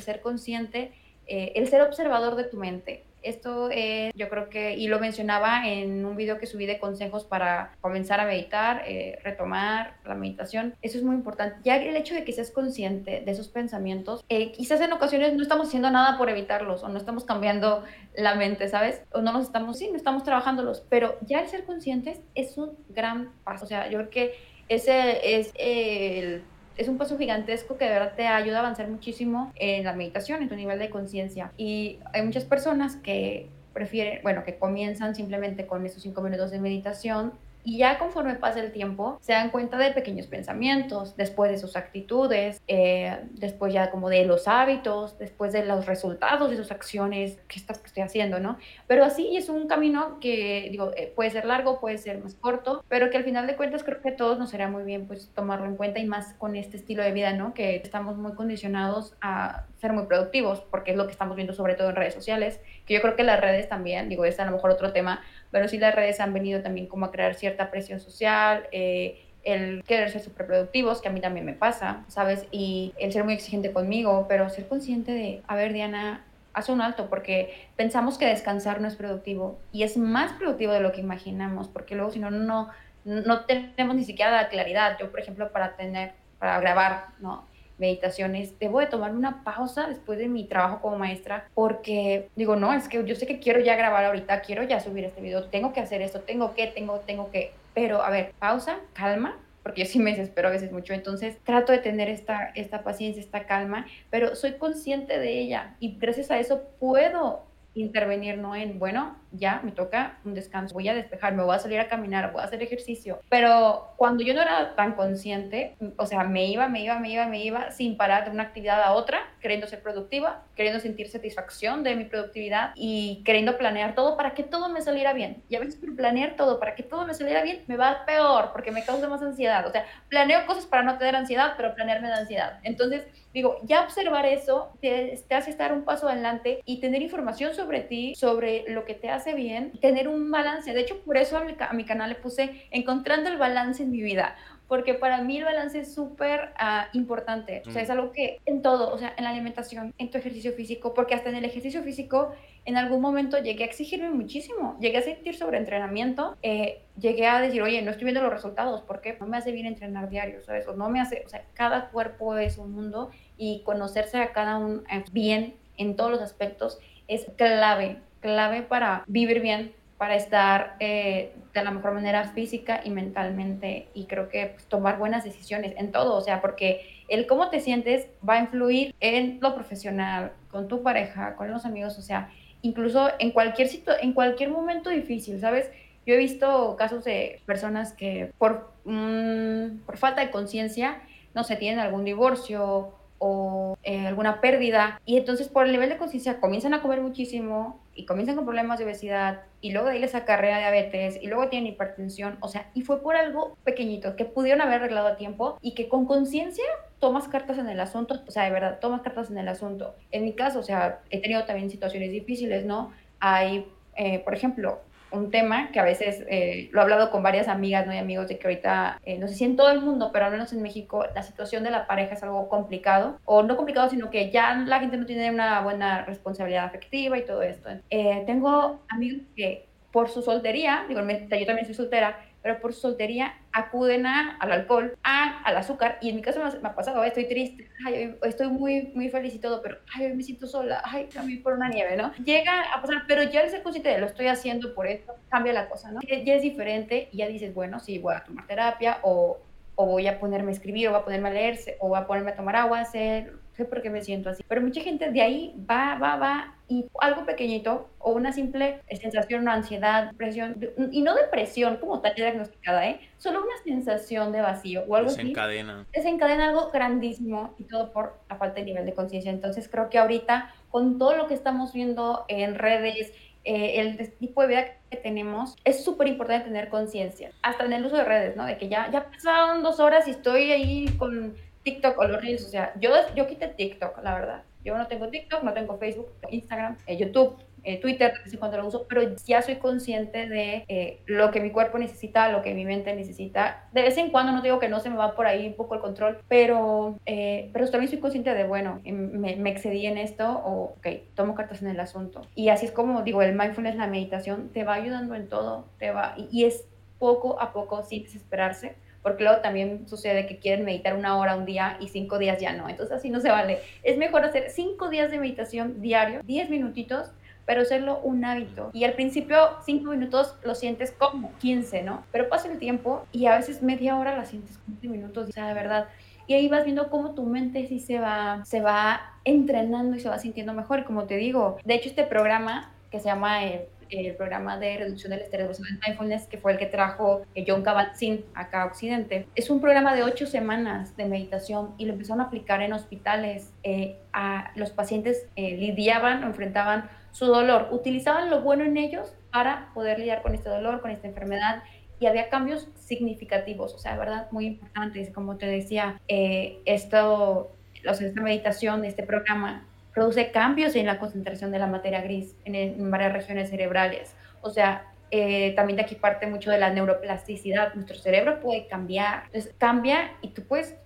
ser consciente, eh, el ser observador de tu mente. Esto es, yo creo que, y lo mencionaba en un video que subí de consejos para comenzar a meditar, eh, retomar la meditación. Eso es muy importante. Ya el hecho de que seas consciente de esos pensamientos, eh, quizás en ocasiones no estamos haciendo nada por evitarlos o no estamos cambiando la mente, ¿sabes? O no nos estamos, sí, no estamos trabajándolos, pero ya el ser conscientes es un gran paso. O sea, yo creo que ese es el es un paso gigantesco que de verdad te ayuda a avanzar muchísimo en la meditación, en tu nivel de conciencia. Y hay muchas personas que prefieren, bueno, que comienzan simplemente con esos cinco minutos de meditación y ya conforme pasa el tiempo, se dan cuenta de pequeños pensamientos, después de sus actitudes, eh, después ya como de los hábitos, después de los resultados de sus acciones que, estoy haciendo, ¿no? Pero así es un camino que, digo, eh, puede ser largo, puede ser más corto, pero que al final de cuentas creo que a todos nos será muy bien pues tomarlo en cuenta y más con este estilo de vida, ¿no? Que estamos muy condicionados a ser muy productivos, porque es lo que estamos viendo sobre todo en redes sociales, que yo creo que las redes también, digo, es a lo mejor otro tema, pero sí las redes han venido también como a crear cierta presión social, eh, el querer ser superproductivos, que a mí también me pasa, ¿sabes? Y el ser muy exigente conmigo, pero ser consciente de, a ver, Diana, haz un alto, porque pensamos que descansar no es productivo y es más productivo de lo que imaginamos, porque luego si no, no, no tenemos ni siquiera la claridad. Yo, por ejemplo, para tener, para grabar, ¿no? Meditaciones, debo de tomarme una pausa después de mi trabajo como maestra porque digo, no, es que yo sé que quiero ya grabar ahorita, quiero ya subir este video, tengo que hacer esto, tengo que, tengo, tengo que, pero a ver, pausa, calma, porque yo sí me desespero a veces mucho, entonces trato de tener esta, esta paciencia, esta calma, pero soy consciente de ella y gracias a eso puedo intervenir no en, bueno, ya me toca un descanso, voy a despejarme, voy a salir a caminar, voy a hacer ejercicio. Pero cuando yo no era tan consciente, o sea, me iba, me iba, me iba, me iba sin parar de una actividad a otra, queriendo ser productiva, queriendo sentir satisfacción de mi productividad y queriendo planear todo para que todo me saliera bien. Y a veces planear todo para que todo me saliera bien me va peor porque me causa más ansiedad. O sea, planeo cosas para no tener ansiedad, pero planearme da ansiedad. Entonces, digo, ya observar eso te, te hace estar un paso adelante y tener información sobre ti, sobre lo que te hace bien, tener un balance. De hecho, por eso a mi, a mi canal le puse encontrando el balance en mi vida, porque para mí el balance es súper uh, importante. O sea, es mm. algo que en todo, o sea, en la alimentación, en tu ejercicio físico, porque hasta en el ejercicio físico en algún momento llegué a exigirme muchísimo, llegué a sentir sobreentrenamiento, eh, llegué a decir, oye, no estoy viendo los resultados, ¿por qué? No me hace bien entrenar diario, ¿sabes? O no me hace, o sea, cada cuerpo es un mundo y conocerse a cada uno bien en todos los aspectos es clave clave para vivir bien, para estar eh, de la mejor manera física y mentalmente y creo que pues, tomar buenas decisiones en todo, o sea, porque el cómo te sientes va a influir en lo profesional, con tu pareja, con los amigos, o sea, incluso en cualquier en cualquier momento difícil, ¿sabes? Yo he visto casos de personas que por, mm, por falta de conciencia, no se tienen algún divorcio o eh, alguna pérdida. Y entonces por el nivel de conciencia comienzan a comer muchísimo y comienzan con problemas de obesidad y luego de ahí les acarrea diabetes y luego tienen hipertensión. O sea, y fue por algo pequeñito que pudieron haber arreglado a tiempo y que con conciencia tomas cartas en el asunto. O sea, de verdad, tomas cartas en el asunto. En mi caso, o sea, he tenido también situaciones difíciles, ¿no? Hay, eh, por ejemplo, un tema que a veces eh, lo he hablado con varias amigas ¿no? y amigos de que ahorita, eh, no sé si en todo el mundo, pero al menos en México, la situación de la pareja es algo complicado, o no complicado, sino que ya la gente no tiene una buena responsabilidad afectiva y todo esto. Eh, tengo amigos que por su soltería, digo, yo también soy soltera, pero por soltería acuden a, al alcohol, a, al azúcar, y en mi caso me, ha pasado, estoy triste, estoy muy, muy feliz y todo, pero ay, me siento sola, ay, cambié por una nieve, ¿no? Llega a pasar, pero ya el ser consciente de lo estoy haciendo por esto, cambia la cosa, ¿no? Ya es diferente y ya dices, bueno, sí, voy a tomar terapia o, o voy a ponerme a escribir o voy a ponerme a leerse o voy a ponerme a tomar agua, hacer sé por qué me siento así. Pero mucha gente de ahí va, va, va y algo pequeñito o una simple sensación, una ansiedad, depresión, y no depresión como tal diagnosticada, ¿eh? Solo una sensación de vacío o algo desencadena. así. Desencadena algo grandísimo y todo por la falta de nivel de conciencia. Entonces creo que ahorita con todo lo que estamos viendo en redes, eh, el tipo de vida que tenemos, es súper importante tener conciencia, hasta en el uso de redes, ¿no? De que ya, ya pasaron dos horas y estoy ahí con TikTok o los Reels, o sea, yo, yo quité TikTok, la verdad. Yo no tengo TikTok, no tengo Facebook, Instagram, eh, YouTube, eh, Twitter, cuando lo uso, pero ya soy consciente de eh, lo que mi cuerpo necesita, lo que mi mente necesita. De vez en cuando, no digo que no se me va por ahí un poco el control, pero, pero también soy consciente de, bueno, em, me, excedí en esto o, ok, tomo cartas en el asunto. Y así es como digo, el mindfulness, la meditación, te va ayudando en todo, te va, y es poco a poco, sin desesperarse porque luego también sucede que quieren meditar una hora un día y cinco días ya no, entonces así no se vale. Es mejor hacer cinco días de meditación diario, diez minutitos, pero hacerlo un hábito. Y al principio cinco minutos lo sientes como 15, ¿no? Pero pasa el tiempo y a veces media hora la sientes 15 minutos, o sea, de verdad. Y ahí vas viendo cómo tu mente sí se va, se va entrenando y se va sintiendo mejor. Como te digo, de hecho este programa que se llama eh, el programa de reducción del estrés basado en mindfulness, que fue el que trajo eh, John Kabat-Zinn acá a Occidente. Es un programa de ocho semanas de meditación y lo empezaron a aplicar en hospitales. Eh, a los pacientes eh, lidiaban o enfrentaban su dolor, utilizaban lo bueno en ellos para poder lidiar con este dolor, con esta enfermedad y había cambios significativos, o sea, verdad, muy importantes. Como te decía, esto, esta meditación, este programa produce cambios en la concentración de la materia gris en, varias regiones cerebrales. O sea, eh, también de aquí parte mucho de la neuroplasticidad. Nuestro cerebro puede cambiar. Entonces, cambia y tú puedes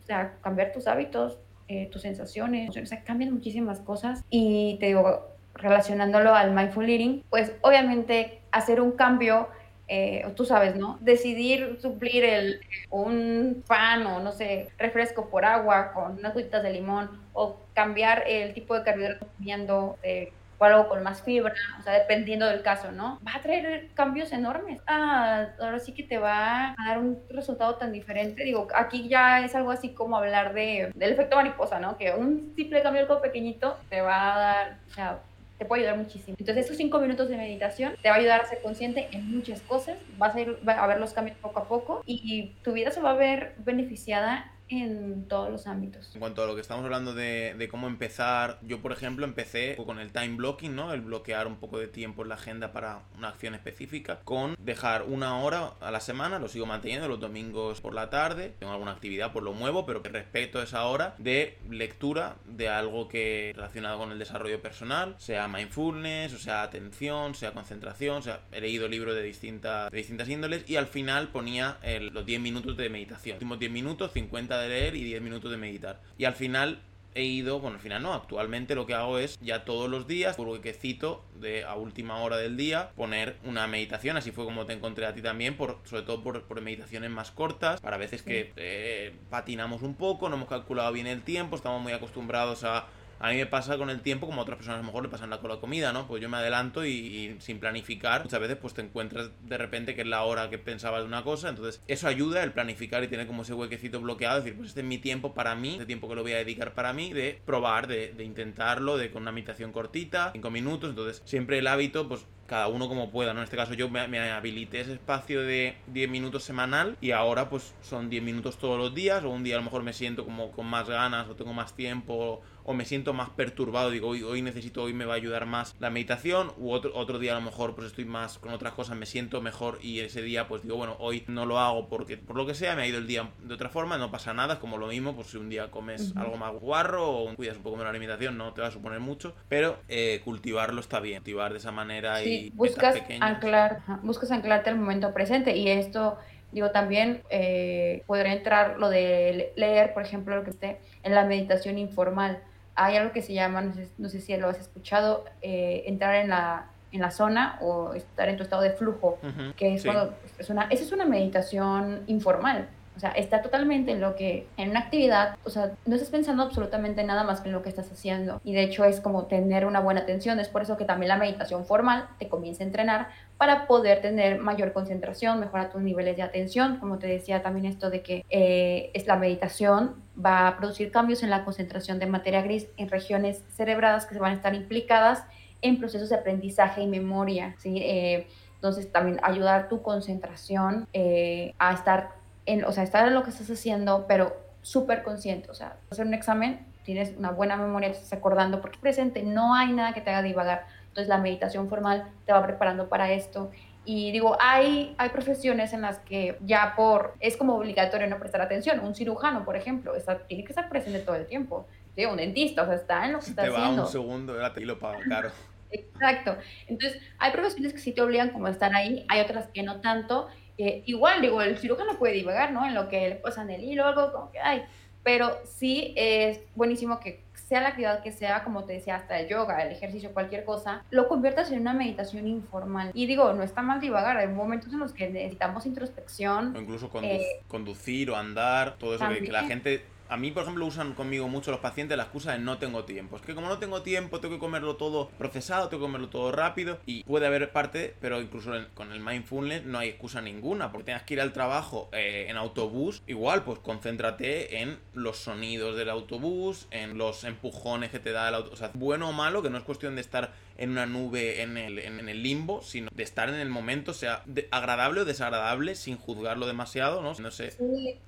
cambiar tus hábitos, eh, tus sensaciones. O sea, cambian muchísimas cosas. Y te digo, relacionándolo al mindful eating, pues obviamente hacer un cambio eh, tú sabes, ¿no? Decidir suplir el, un pan o no sé, refresco por agua con unas gotitas de limón o cambiar el tipo de carbohidratos comiendo eh, o algo con más fibra, o sea, dependiendo del caso, ¿no? Va a traer cambios enormes. Ah, ahora sí que te va a dar un resultado tan diferente. Digo, aquí ya es algo así como hablar de, del efecto mariposa, ¿no? Que un simple cambio algo pequeñito te va a dar, o sea, te puede ayudar muchísimo. Entonces, estos cinco minutos de meditación te va a ayudar a ser consciente en muchas cosas, vas a, ir, a ver los cambios poco a poco y tu vida se va a ver beneficiada en todos los ámbitos. En cuanto a lo que estamos hablando de, cómo empezar, yo por ejemplo empecé con el time blocking, ¿no? El bloquear un poco de tiempo en la agenda para una acción específica, con dejar una hora a la semana, lo sigo manteniendo los domingos por la tarde, tengo alguna actividad, pues lo muevo, pero que respeto esa hora de lectura de algo que relacionado con el desarrollo personal, sea mindfulness, o sea atención, sea concentración, o sea, he leído libros de distintas, de distintas índoles y al final ponía los 10 minutos de meditación. Últimos 10 minutos, 50 de leer y 10 minutos de meditar. Y al final he ido, bueno, al final no, actualmente lo que hago es ya todos los días, por que cito de a última hora del día, poner una meditación, así fue como te encontré a ti también, por, sobre todo por, por meditaciones más cortas, para veces que eh, patinamos un poco, no hemos calculado bien el tiempo, estamos muy acostumbrados a a mí me pasa con el tiempo como a otras personas a lo mejor le pasan la, con la comida, ¿no? Pues yo me adelanto y, sin planificar, muchas veces pues te encuentras de repente que es la hora que pensabas de una cosa, entonces eso ayuda el planificar y tener como ese huequecito bloqueado, decir, pues este es mi tiempo para mí, este tiempo que lo voy a dedicar para mí, de probar, de, de intentarlo, de con una meditación cortita, cinco minutos, entonces siempre el hábito, pues cada uno como pueda, ¿no? En este caso yo me, me, habilité ese espacio de 10 minutos semanal y ahora pues son 10 minutos todos los días o un día a lo mejor me siento como con más ganas o tengo más tiempo o me siento más perturbado, digo, hoy, hoy necesito, hoy me va a ayudar más la meditación, u otro, otro día a lo mejor pues estoy más con otras cosas, me siento mejor y ese día pues digo, bueno, hoy no lo hago porque por lo que sea me ha ido el día de otra forma, no pasa nada, es como lo mismo, pues si un día comes algo más guarro o cuidas un poco menos la alimentación, no te va a suponer mucho, pero eh, cultivarlo está bien, cultivar de esa manera y buscas anclar, buscas anclarte al momento presente y esto digo también eh, podría entrar lo de leer por ejemplo lo que esté en la meditación informal hay algo que se llama, no sé, si lo has escuchado, eh, entrar en la, en la zona o estar en tu estado de flujo, que es cuando es una, esa es una meditación informal. O sea, está totalmente en lo que, en una actividad, o sea, no estás pensando absolutamente nada más que en lo que estás haciendo. Y de hecho es como tener una buena atención. Es por eso que también la meditación formal te comienza a entrenar para poder tener mayor concentración, mejorar tus niveles de atención. Como te decía también esto de que eh, es la meditación va a producir cambios en la concentración de materia gris en regiones cerebradas que se van a estar implicadas en procesos de aprendizaje y memoria. ¿sí? Eh, entonces también ayudar tu concentración eh, a estar en, o sea, estar en lo que estás haciendo, pero súper consciente. O sea, hacer un examen, tienes una buena memoria, te estás acordando, porque presente, no hay nada que te haga divagar. Entonces la meditación formal te va preparando para esto. Y digo, hay, hay profesiones en las que ya por, es como obligatorio no prestar atención. Un cirujano, por ejemplo, está, tiene que estar presente todo el tiempo. ¿sí? Un dentista, o sea, está en lo que está te haciendo. Te va un segundo, ya te lo pago caro. Exacto. Entonces, hay profesiones que sí te obligan como a estar ahí, hay otras que no tanto. Eh, igual, digo, el cirujano puede divagar, ¿no? En lo que le pasan el hilo, algo como que hay. Pero sí es buenísimo que sea la actividad que sea, como te decía, hasta el yoga, el ejercicio, cualquier cosa, lo conviertas en una meditación informal. Y digo, no está mal divagar, hay momentos en los que necesitamos introspección. O incluso eh, conducir o andar, todo eso que la gente a mí, por ejemplo, usan conmigo mucho los pacientes la excusa de no tengo tiempo. Es que como no tengo tiempo, tengo que comerlo todo procesado, tengo que comerlo todo rápido. Y puede haber parte, pero incluso con el mindfulness no hay excusa ninguna. Porque tengas que ir al trabajo eh, en autobús, igual, pues concéntrate en los sonidos del autobús, en los empujones que te da el autobús. O sea, bueno o malo, que no es cuestión de estar en una nube en el, en, el limbo, sino de estar en el momento, sea agradable o desagradable, sin juzgarlo demasiado, ¿no? No sé,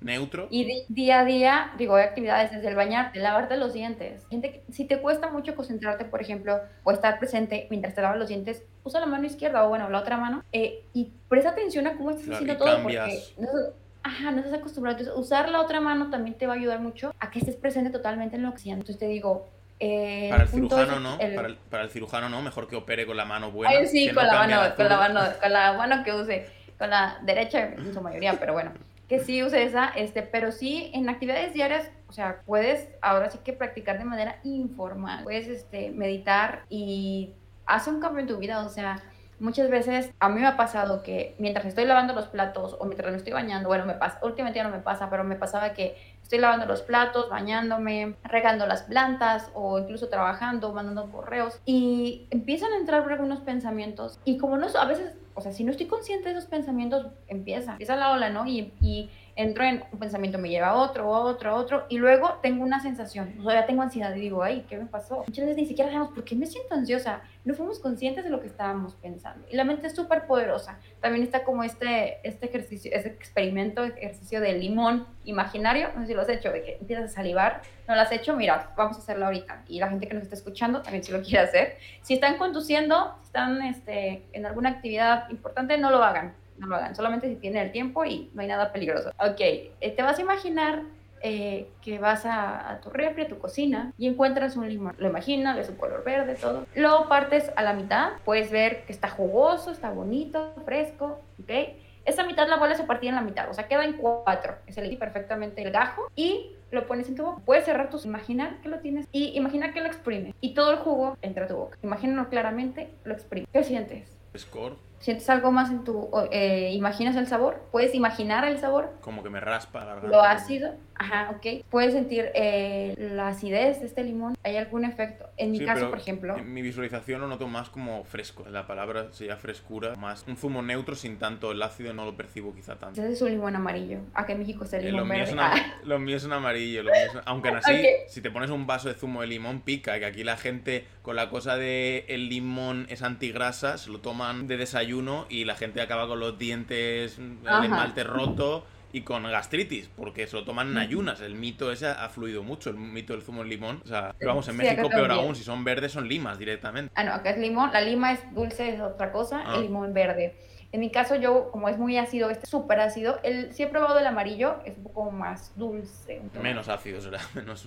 neutro. Y día a día, digo, hay actividades desde el bañarte, lavarte los dientes. Gente si te cuesta mucho concentrarte, por ejemplo, o estar presente mientras te lavas los dientes, usa la mano izquierda o bueno, la otra mano eh, y presta atención a cómo estás haciendo todo porque no, ajá, no estás acostumbrado. Entonces, usar la otra mano también te va a ayudar mucho a que estés presente totalmente en lo que haces. Entonces te digo, eh, para el cirujano no, Para, el, cirujano no, mejor que opere con la mano buena. sí, con, la mano, con, la mano, con la mano que use, con la derecha en su mayoría, pero bueno, que sí use esa, este, pero sí en actividades diarias, o sea, puedes ahora sí que practicar de manera informal, puedes este, meditar y hace un cambio en tu vida, o sea, muchas veces a mí me ha pasado que mientras estoy lavando los platos o mientras me estoy bañando, bueno, me pasa, últimamente ya no me pasa, pero me pasaba que estoy lavando los platos, bañándome, regando las plantas o incluso trabajando, mandando correos y empiezan a entrar algunos pensamientos y como no, a veces, o sea, si no estoy consciente de esos pensamientos, empieza, empieza la ola, ¿no? Y, y entro en un pensamiento, me lleva a otro, a otro, a otro, y luego tengo una sensación, o ya tengo ansiedad y digo, ay, ¿qué me pasó? Muchas veces ni siquiera sabemos por qué me siento ansiosa, no fuimos conscientes de lo que estábamos pensando. Y la mente es súper poderosa. También está como este, este ejercicio, este experimento, ejercicio del limón imaginario, no sé si lo has hecho, de que empiezas a salivar, no lo has hecho, mira, vamos a hacerlo ahorita. Y la gente que nos está escuchando también si lo quiere hacer. Si están conduciendo, si están este, en alguna actividad importante, no lo hagan no lo hagan, solamente si tienen el tiempo y no hay nada peligroso. Ok, eh, te vas a imaginar eh, que vas a, tu refri, a tu cocina y encuentras un limón. Lo imaginas, es un color verde, todo. Lo partes a la mitad, puedes ver que está jugoso, está bonito, fresco, ¿ok? Esa mitad la vuelves a partir en la mitad, o sea, queda en cuatro. Es el perfectamente el gajo y lo pones en tu boca. Puedes cerrar tus, imaginar que lo tienes y imagina que lo exprime y todo el jugo entra a tu boca. Imagínalo claramente, lo exprime. ¿Qué sientes? Score sientes algo más en tu, eh, imaginas el sabor, puedes imaginar el sabor. Como que me raspa la garganta. Lo ácido, ajá, ok. Puedes sentir eh, la acidez de este limón, hay algún efecto. En mi caso, por ejemplo. En mi visualización lo noto más como fresco, la palabra sería frescura, más un zumo neutro sin tanto el ácido no lo percibo quizá tanto. Ese es un limón amarillo, acá en México es el eh, limón verde. Lo mío es un amarillo, aunque así, si te pones un vaso de zumo de limón pica, que aquí la gente con la cosa de el limón es antigrasas, lo toman de desayuno y la gente acaba con los dientes, el esmalte roto y con gastritis, porque se lo toman en ayunas. El mito ese ha fluido mucho, el mito del zumo de limón. O sea, vamos, en México peor aún, si son verdes son limas directamente. Ah, no, acá es limón, la lima es dulce, es otra cosa, el ah. limón verde. En mi caso, yo, como es muy ácido, este súper ácido, el, sí he probado el amarillo, es un poco más dulce. Menos ácido será, menos...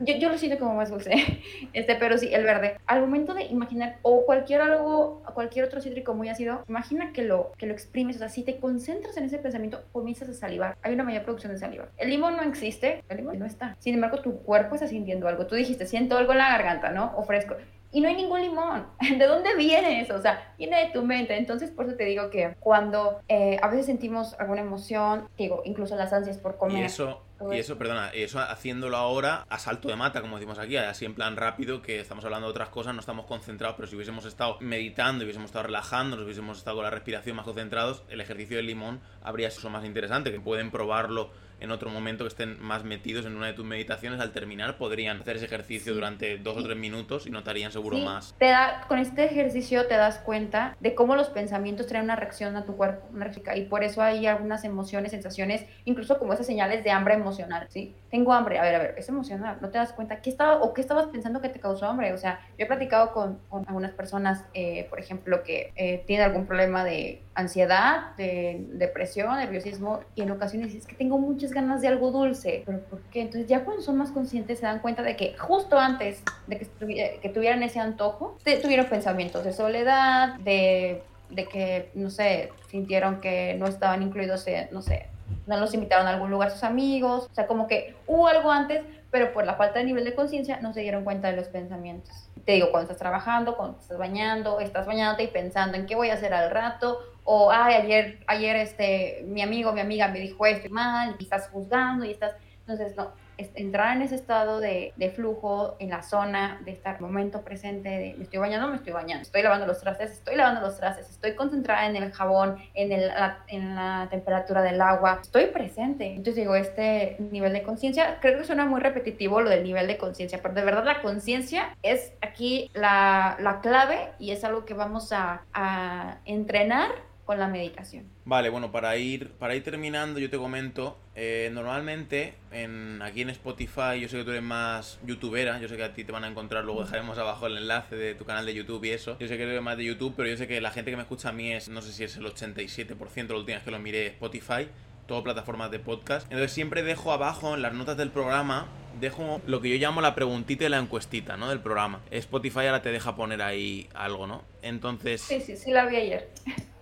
Yo, yo, lo siento como más dulce, este, pero sí, el verde. Al momento de imaginar, o cualquier algo, cualquier otro cítrico muy ácido, imagina que lo, que lo exprimes, o sea, si te concentras en ese pensamiento, comienzas a salivar. Hay una mayor producción de saliva. El limón no existe, el limón no está. Sin embargo, tu cuerpo está sintiendo algo. Tú dijiste, siento algo en la garganta, ¿no? O fresco y no hay ningún limón. ¿De dónde viene eso? O sea, viene de tu mente. Entonces, por eso te digo que cuando eh, a veces sentimos alguna emoción, digo, incluso las ansias por comer. Y eso, y eso, perdona, eso haciéndolo ahora a salto de mata, como decimos aquí, así en plan rápido, que estamos hablando de otras cosas, no estamos concentrados, pero si hubiésemos estado meditando, hubiésemos estado relajando, nos hubiésemos estado con la respiración más concentrados, el ejercicio del limón habría sido más interesante, que pueden probarlo en otro momento que estén más metidos en una de tus meditaciones, al terminar podrían hacer ese ejercicio durante dos o tres minutos y notarían seguro más. Te da, con este ejercicio te das cuenta de cómo los pensamientos traen una reacción a tu cuerpo, una y por eso hay algunas emociones, sensaciones, incluso como esas señales de hambre emocional, ¿sí? Tengo hambre, a ver, a ver, es emocional, no te das cuenta qué estaba o qué estabas pensando que te causó hambre, o sea, yo he platicado con, algunas personas, eh, por ejemplo, que eh, tienen algún problema de ansiedad, de depresión, nerviosismo, y en ocasiones es que tengo muchas ganas de algo dulce, pero ¿por qué? Entonces ya cuando son más conscientes se dan cuenta de que justo antes de que, tuvieran ese antojo, tuvieron pensamientos de soledad, de, de que, no sé, sintieron que no estaban incluidos, no sé, no los invitaron a algún lugar sus amigos, o sea, como que hubo algo antes, pero por la falta de nivel de conciencia no se dieron cuenta de los pensamientos. Te digo, cuando estás trabajando, cuando estás bañando, estás bañándote y pensando en qué voy a hacer al rato, o ay, ayer, ayer este, mi amigo, mi amiga me dijo esto mal, y estás juzgando y estás, entonces no, entrar en ese estado de, flujo, en la zona, de estar momento presente, de me estoy bañando, me estoy bañando, estoy lavando los trastes, estoy lavando los trastes, estoy concentrada en el jabón, en, el, la, en la temperatura del agua, estoy presente. Entonces digo, este nivel de conciencia, creo que suena muy repetitivo lo del nivel de conciencia, pero de verdad la conciencia es aquí la, la, clave y es algo que vamos a, a entrenar con la meditación. Vale, bueno, para ir, para ir terminando, yo te comento, eh, normalmente en, aquí en Spotify, yo sé que tú eres más youtubera, yo sé que a ti te van a encontrar, luego dejaremos abajo el enlace de tu canal de YouTube y eso. Yo sé que eres más de YouTube, pero yo sé que la gente que me escucha a mí es, no sé si es el 87%, la última vez que lo miré, Spotify, todo plataformas de podcast. Entonces siempre dejo abajo en las notas del programa dejo lo que yo llamo la preguntita y la encuestita, ¿no? Del programa. Spotify ahora te deja poner ahí algo, ¿no? Entonces... Sí, sí, sí, la vi ayer.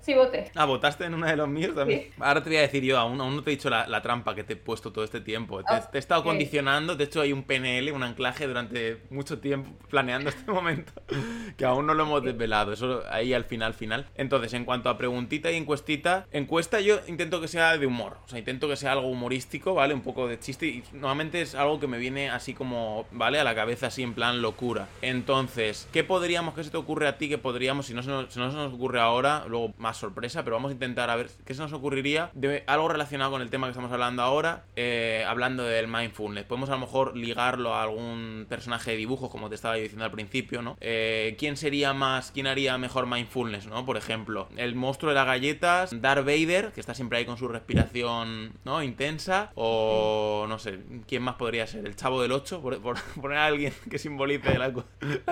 Sí, voté. Ah, votaste en uno de los míos también. Ahora te voy a decir yo, aún, aún no te he dicho la, trampa que te he puesto todo este tiempo. Te, he estado condicionando, de hecho hay un PNL, un anclaje durante mucho tiempo planeando este momento, que aún no lo hemos desvelado, eso ahí al final, final. Entonces, en cuanto a preguntita y encuestita, encuesta yo intento que sea de humor, o sea, intento que sea algo humorístico, ¿vale? Un poco de chiste y normalmente es algo que me viene así como, ¿vale? A la cabeza así en plan locura. Entonces, ¿qué podríamos, qué se te ocurre a ti que podríamos, si no, si no se nos ocurre ahora, luego más sorpresa, pero vamos a intentar a ver qué se nos ocurriría de algo relacionado con el tema que estamos hablando ahora, eh, hablando del mindfulness. Podemos a lo mejor ligarlo a algún personaje de dibujos, como te estaba diciendo al principio, ¿no? Eh, ¿Quién sería más, quién haría mejor mindfulness, ¿no? Por ejemplo, el monstruo de las galletas, Darth Vader, que está siempre ahí con su respiración, ¿no? Intensa, o no sé, ¿quién más podría ser? El Chavo del 8, por, poner a alguien que simbolice la,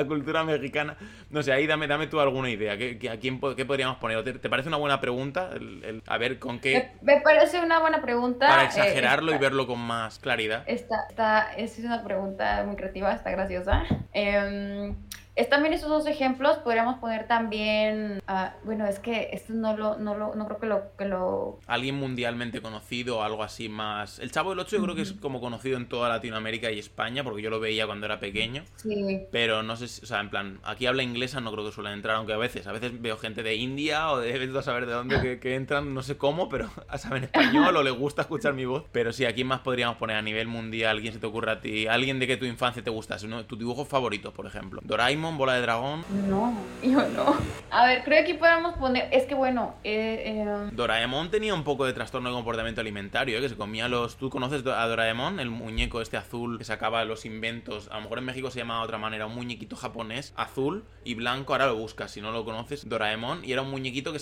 cultura mexicana. No sé, ahí dame, dame tú alguna idea. ¿Qué, a quién, ¿Qué podríamos poner? ¿Te, parece una buena pregunta? El, a ver, ¿con qué...? Me, parece una buena pregunta. Para eh, exagerarlo y verlo con más claridad. Esta, esta, es una pregunta muy creativa, está graciosa. Em, es también esos dos ejemplos, podríamos poner también, ah, bueno, es que esto no lo, no lo, no creo que lo, que lo... Alguien mundialmente conocido o algo así más... El Chavo del Ocho yo creo que es como conocido en toda Latinoamérica y España, porque yo lo veía cuando era pequeño. Sí. Pero no sé, si, o sea, en plan, aquí habla inglesa no creo que suelen entrar, aunque a veces, a veces veo gente de India o de a saber de dónde que, entran, no sé cómo, pero saben español o les gusta escuchar mi voz. Pero sí, aquí más podríamos poner a nivel mundial, ¿quién se te ocurre a ti? Alguien de que tu infancia te gustase, ¿no? tu dibujo favorito, por ejemplo. Doraemon, Bola de Dragón. No, yo no. A ver, creo que aquí podemos poner, es que bueno, eh, eh... Doraemon tenía un poco de trastorno de comportamiento alimentario, ¿eh? que se comía los... ¿Tú conoces a Doraemon? El muñeco este azul que sacaba los inventos. A lo mejor en México se llamaba de otra manera, un muñequito japonés azul y blanco, ahora lo buscas si no lo conoces, Doraemon, y era un muñequito que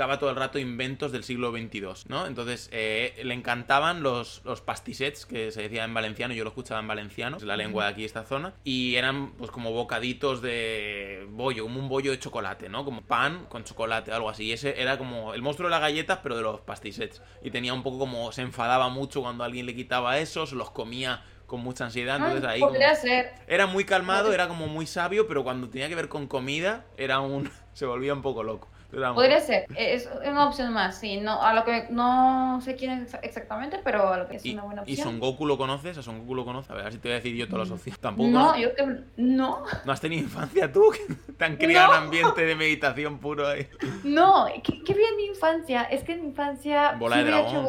sacaba todo el rato inventos del siglo XXII, ¿no? Entonces eh, le encantaban los, los pastisets, que se decía en valenciano, yo lo escuchaba en valenciano, es la lengua de aquí esta zona, y eran pues como bocaditos de bollo, como un bollo de chocolate, ¿no? Como pan con chocolate, algo así. Y ese era como el monstruo de las galletas, pero de los pastisets. Y tenía un poco como se enfadaba mucho cuando alguien le quitaba eso, se los comía con mucha ansiedad. Entonces ahí. ser. Era muy calmado, era como muy sabio, pero cuando tenía que ver con comida, era un. se volvía un poco loco. Podría ser, es una opción más, sí, no, a lo que no sé quién es exactamente, pero a lo que es una buena opción. ¿Y Son Goku lo conoces? ¿A Son Goku lo conoces? A ver, si te voy a decir yo todas las opciones. Tampoco. No, yo que no. ¿No has tenido infancia tú? ¿Te han criado en ambiente de meditación puro ahí? No, qué, qué bien mi infancia. Es que en mi infancia. Bola de dragón.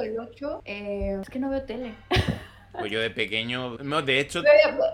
eh, es que no veo tele. Pues yo de pequeño, no, de hecho...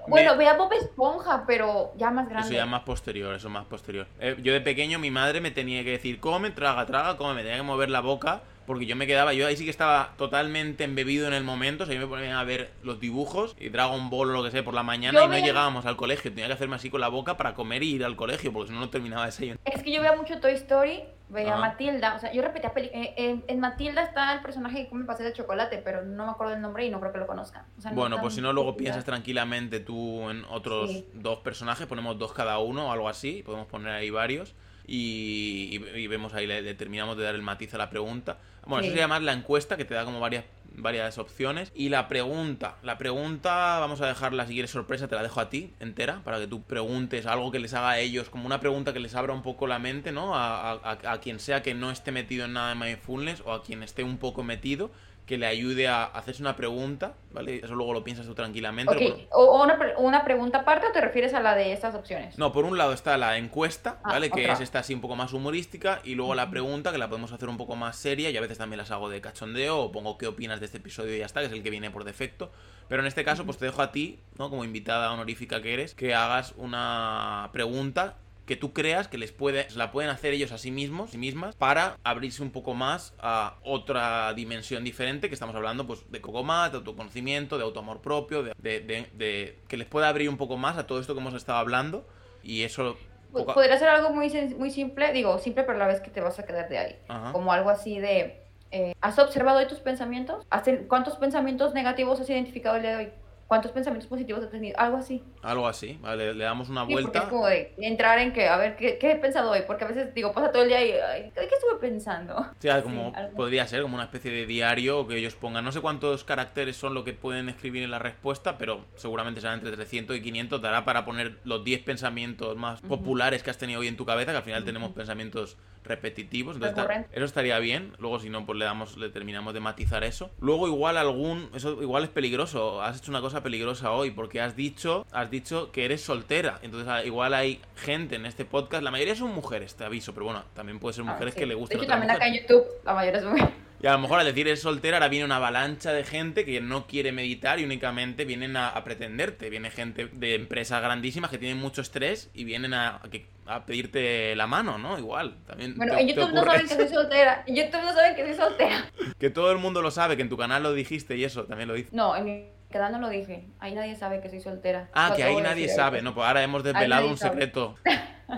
Bueno, veía Bob Esponja, pero ya más grande. Eso ya más posterior, eso más posterior. Eh, yo de pequeño mi madre me tenía que decir, come, traga, traga, come, me tenía que mover la boca porque yo me quedaba, yo ahí sí que estaba totalmente embebido en el momento, o sea, yo me ponía a ver los dibujos y Dragon Ball o lo que sea por la mañana y no llegábamos al colegio, tenía que hacerme así con la boca para comer y ir al colegio, porque si no, no terminaba de desayuno. Es que yo veía mucho Toy Story, veía Matilda, o sea, yo repetía, eh, en, Matilda está el personaje que come pasé de chocolate, pero no me acuerdo el nombre y no creo que lo conozcan. bueno, pues si no, luego piensas tranquilamente tú en otros dos personajes, ponemos dos cada uno o algo así, podemos poner ahí varios. Y, vemos ahí, le, terminamos de dar el matiz a la pregunta. Bueno, eso se llama la encuesta, que te da como varias varias opciones. Y la pregunta, la pregunta, vamos a dejarla si quieres sorpresa, te la dejo a ti entera, para que tú preguntes algo que les haga a ellos, como una pregunta que les abra un poco la mente, ¿no? A, a quien sea que no esté metido en nada de mindfulness o a quien esté un poco metido que le ayude a hacerse una pregunta, ¿vale? Eso luego lo piensas tú tranquilamente. O una, una, pregunta aparte o te refieres a la de estas opciones? No, por un lado está la encuesta, ah, ¿vale? que es esta así un poco más humorística, y luego la pregunta, que la podemos hacer un poco más seria, y a veces también las hago de cachondeo, o pongo qué opinas de este episodio y ya está, que es el que viene por defecto. Pero en este caso, pues te dejo a ti, ¿no? Como invitada honorífica que eres, que hagas una pregunta que tú creas que les puede, la pueden hacer ellos a sí mismos, sí mismas, para abrirse un poco más a otra dimensión diferente, que estamos hablando pues de Cocomá, de autoconocimiento, de autoamor propio, de, de, que les pueda abrir un poco más a todo esto que hemos estado hablando y eso... Podría ser algo muy, muy simple, digo, simple pero a la vez que te vas a quedar de ahí. Como algo así de... Eh, ¿Has observado hoy tus pensamientos? ¿Cuántos pensamientos negativos has identificado el día de hoy? ¿Cuántos pensamientos positivos has tenido? Algo así. Algo así, vale, le damos una vuelta. es como de entrar en que, a ver, ¿qué, he pensado hoy? Porque a veces digo, pasa todo el día y, ¿qué estuve pensando? Sea, como podría ser como una especie de diario que ellos pongan. No sé cuántos caracteres son lo que pueden escribir en la respuesta, pero seguramente será entre 300 y 500. Dará para poner los 10 pensamientos más populares que has tenido hoy en tu cabeza, que al final tenemos pensamientos repetitivos. Entonces, eso estaría bien. Luego, si no, pues le damos, le terminamos de matizar eso. Luego, igual algún, eso igual es peligroso. Has hecho una cosa peligrosa hoy porque has dicho, has dicho que eres soltera. Entonces, ah, igual hay gente en este podcast. La mayoría son mujeres, te aviso, pero bueno, también puede ser ah, mujeres que le gusten. De hecho, también acá en YouTube, la mayoría son mujeres. Y a lo mejor al decir eres soltera, ahora viene una avalancha de gente que no quiere meditar y únicamente vienen a, pretenderte. Viene gente de empresas grandísimas que tienen mucho estrés y vienen a, a, pedirte la mano, ¿no? Igual. También bueno, en YouTube no saben que soy soltera. En YouTube no saben que soy soltera. que todo el mundo lo sabe, que en tu canal lo dijiste y eso también lo dice. No, en mi no lo dije. Ahí nadie sabe que soy soltera. Ah, que ahí nadie sabe. No, pues ahora hemos desvelado un secreto.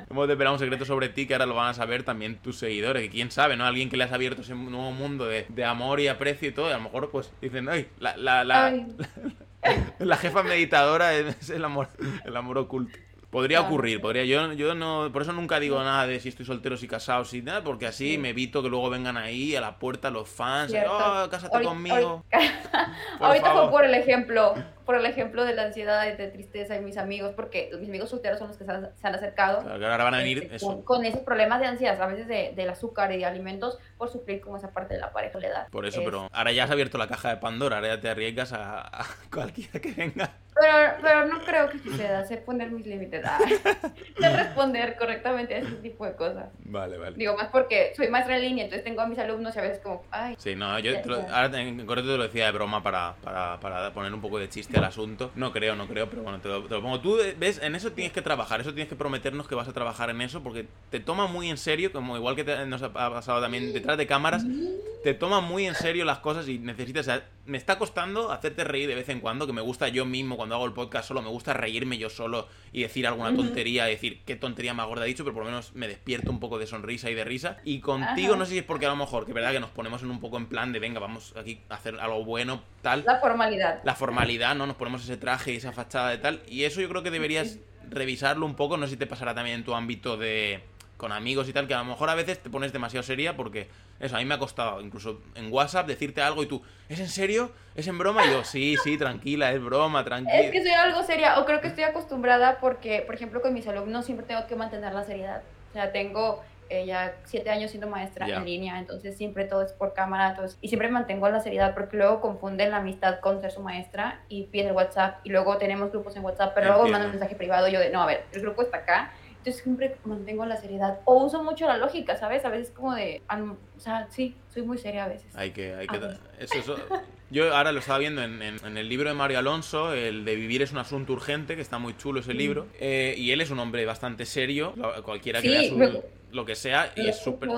Hemos desvelado un secreto sobre ti que ahora lo van a saber también tus seguidores. Que quién sabe, ¿no? Alguien que le has abierto ese nuevo mundo de, amor y aprecio y todo. Y a lo mejor, pues, dicen, ay, la, la, la, la, jefa meditadora es el amor, el amor oculto. Podría ocurrir, podría. Yo, yo no, por eso nunca digo nada de si estoy soltero, si casado, si nada, porque así me evito que luego vengan ahí a la puerta los fans, oh, cásate conmigo. Ahorita fue por el ejemplo, por el ejemplo de la ansiedad y de tristeza de mis amigos, porque mis amigos solteros son los que se han, acercado. Claro, ahora van a venir este, Con, esos problemas de ansiedad, a veces de, del azúcar y de alimentos, por suplir como esa parte de la pareja le da. Por eso, pero ahora ya has abierto la caja de Pandora, ahora ya te arriesgas a, a cualquiera que venga. Pero, pero no creo que suceda, sé poner mis límites, ah, sé responder correctamente a ese tipo de cosas. Vale, vale. Digo, más porque soy maestra en línea, entonces tengo a mis alumnos y a veces como, ay. Sí, no, yo ahora en correcto te lo decía de broma para, para, para, poner un poco de chiste al asunto. No creo, no creo, pero bueno, te lo, te lo, pongo. Tú ves, en eso tienes que trabajar, eso tienes que prometernos que vas a trabajar en eso porque te toma muy en serio, como igual que nos ha pasado también detrás de cámaras, te toma muy en serio las cosas y necesitas me está costando hacerte reír de vez en cuando, que me gusta yo mismo cuando hago el podcast solo, me gusta reírme yo solo y decir alguna tontería, decir qué tontería más gorda he dicho, pero por lo menos me despierto un poco de sonrisa y de risa. Y contigo, no sé si es porque a lo mejor, que es verdad que nos ponemos en un poco en plan de, venga, vamos aquí a hacer algo bueno, tal. La formalidad. La formalidad, ¿no? Nos ponemos ese traje y esa fachada de tal. Y eso yo creo que deberías revisarlo un poco, no sé si te pasará también en tu ámbito de con amigos y tal, que a lo mejor a veces te pones demasiado seria porque eso, a mí me ha costado incluso en WhatsApp decirte algo y tú, ¿es en serio? ¿Es en broma? Y yo, sí, sí, tranquila, es broma, tranquila. Es que soy algo seria, o creo que estoy acostumbrada porque, por ejemplo, con mis alumnos siempre tengo que mantener la seriedad. O sea, tengo eh, ya siete años siendo maestra en línea, entonces siempre todo es por cámara, entonces, y siempre mantengo la seriedad porque luego confunden la amistad con ser su maestra y piden WhatsApp y luego tenemos grupos en WhatsApp, pero luego mandan un mensaje privado yo de, no, a ver, el grupo está acá entonces siempre mantengo la seriedad. O uso mucho la lógica, ¿sabes? A veces como de, o sea, sí, soy muy seria a veces. Hay que, hay que, eso, eso, yo ahora lo estaba viendo en, en, el libro de Mario Alonso, el de Vivir es un asunto urgente, que está muy chulo ese libro. Eh, y él es un hombre bastante serio, cualquiera que vea su, lo que sea, y es súper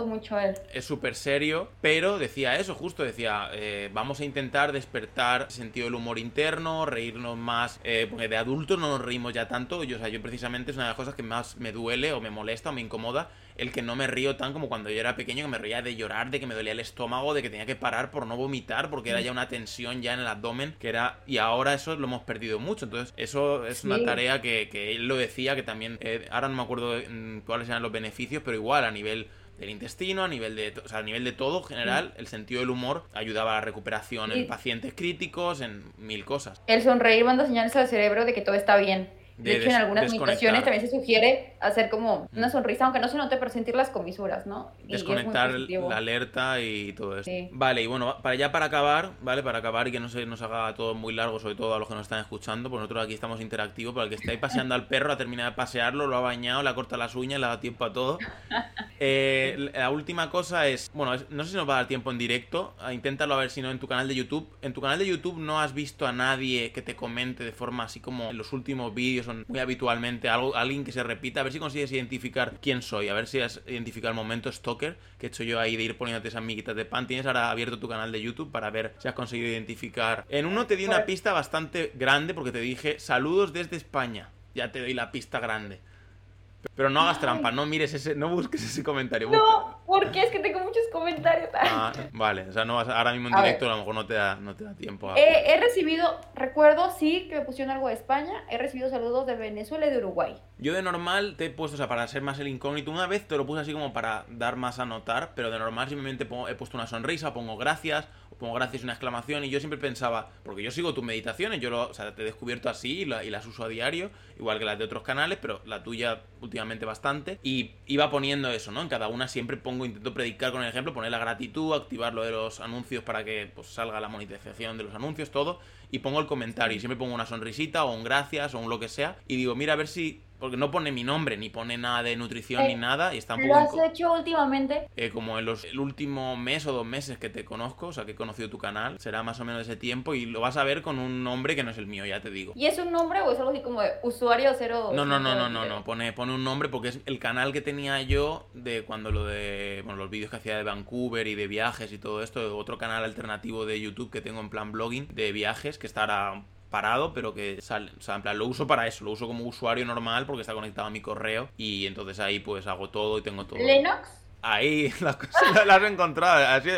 es súper serio, pero decía eso, justo decía, eh, vamos a intentar despertar el sentido del humor interno, reírnos más, eh, porque de adultos no nos reímos ya tanto, yo, o sea, yo precisamente es una de las cosas que más me duele o me molesta o me incomoda, el que no me río tan como cuando yo era pequeño, que me reía de llorar, de que me dolía el estómago, de que tenía que parar por no vomitar, porque era ya una tensión ya en el abdomen, que era, y ahora eso lo hemos perdido mucho, entonces eso es una tarea que, que, él lo decía, que también, eh, ahora no me acuerdo mm, cuáles eran los beneficios, pero igual a nivel del intestino, a nivel de, o sea, a nivel de todo en general, el sentido del humor ayudaba a la recuperación en pacientes críticos, en mil cosas. El sonreír manda señales al cerebro de que todo está bien. De, hecho, en algunas meditaciones también se sugiere hacer como una sonrisa, aunque no se note, pero sentir las comisuras, ¿no? desconectar la alerta y todo eso. Vale, y bueno, para ya para acabar, ¿vale? Para acabar y que no se nos haga todo muy largo, sobre todo a los que nos están escuchando, pues nosotros aquí estamos interactivos, para el que estáis paseando al perro, ha terminado de pasearlo, lo ha bañado, le ha cortado las uñas, le ha dado tiempo a todo. Eh, la última cosa es, bueno, no sé si nos va a dar tiempo en directo, inténtalo a ver si no en tu canal de YouTube. En tu canal de YouTube no has visto a nadie que te comente de forma así como en los últimos vídeos muy habitualmente algo, alguien que se repita, a ver si consigues identificar quién soy, a ver si has identificado el momento stalker que he hecho yo ahí de ir poniéndote esas miguitas de pan. Tienes ahora abierto tu canal de YouTube para ver si has conseguido identificar. En uno te di una pista bastante grande porque te dije saludos desde España. Ya te doy la pista grande. Pero no hagas trampa, no mires ese, no busques ese comentario. No, porque es que tengo muchos comentarios. Ah, vale, o sea, no vas, ahora mismo en directo a, lo mejor no te da, no te da tiempo. he recibido, recuerdo, sí, que me pusieron algo de España, he recibido saludos de Venezuela y de Uruguay. Yo de normal te he puesto, o sea, para ser más el incógnito, una vez te lo puse así como para dar más a notar, pero de normal simplemente he puesto una sonrisa, pongo gracias, pongo gracias una exclamación y yo siempre pensaba, porque yo sigo tus meditaciones, yo lo, o sea, te he descubierto así y, las uso a diario, igual que las de otros canales, pero la tuya últimamente bastante, y iba poniendo eso, ¿no? En cada una siempre pongo, intento predicar con el ejemplo, poner la gratitud, activar lo de los anuncios para que pues, salga la monetización de los anuncios, todo, y pongo el comentario, y siempre pongo una sonrisita o un gracias o un lo que sea, y digo, mira, a ver si porque no pone mi nombre, ni pone nada de nutrición ni eh, nada. Y está ¿Lo has hecho últimamente? Eh, como en los, el último mes o dos meses que te conozco, o sea, que he conocido tu canal, será más o menos ese tiempo y lo vas a ver con un nombre que no es el mío, ya te digo. ¿Y es un nombre o es algo así como de usuario cero? No, no, no, no, no, no, pone, pone un nombre porque es el canal que tenía yo de cuando lo de, bueno, los vídeos que hacía de Vancouver y de viajes y todo esto, otro canal alternativo de YouTube que tengo en plan blogging de viajes que estará parado, pero que sale. O sea, en plan, lo uso para eso, lo uso como usuario normal porque está conectado a mi correo y entonces ahí pues hago todo y tengo todo. ¿Lennox? Ahí, las cosas las has encontrado. Así,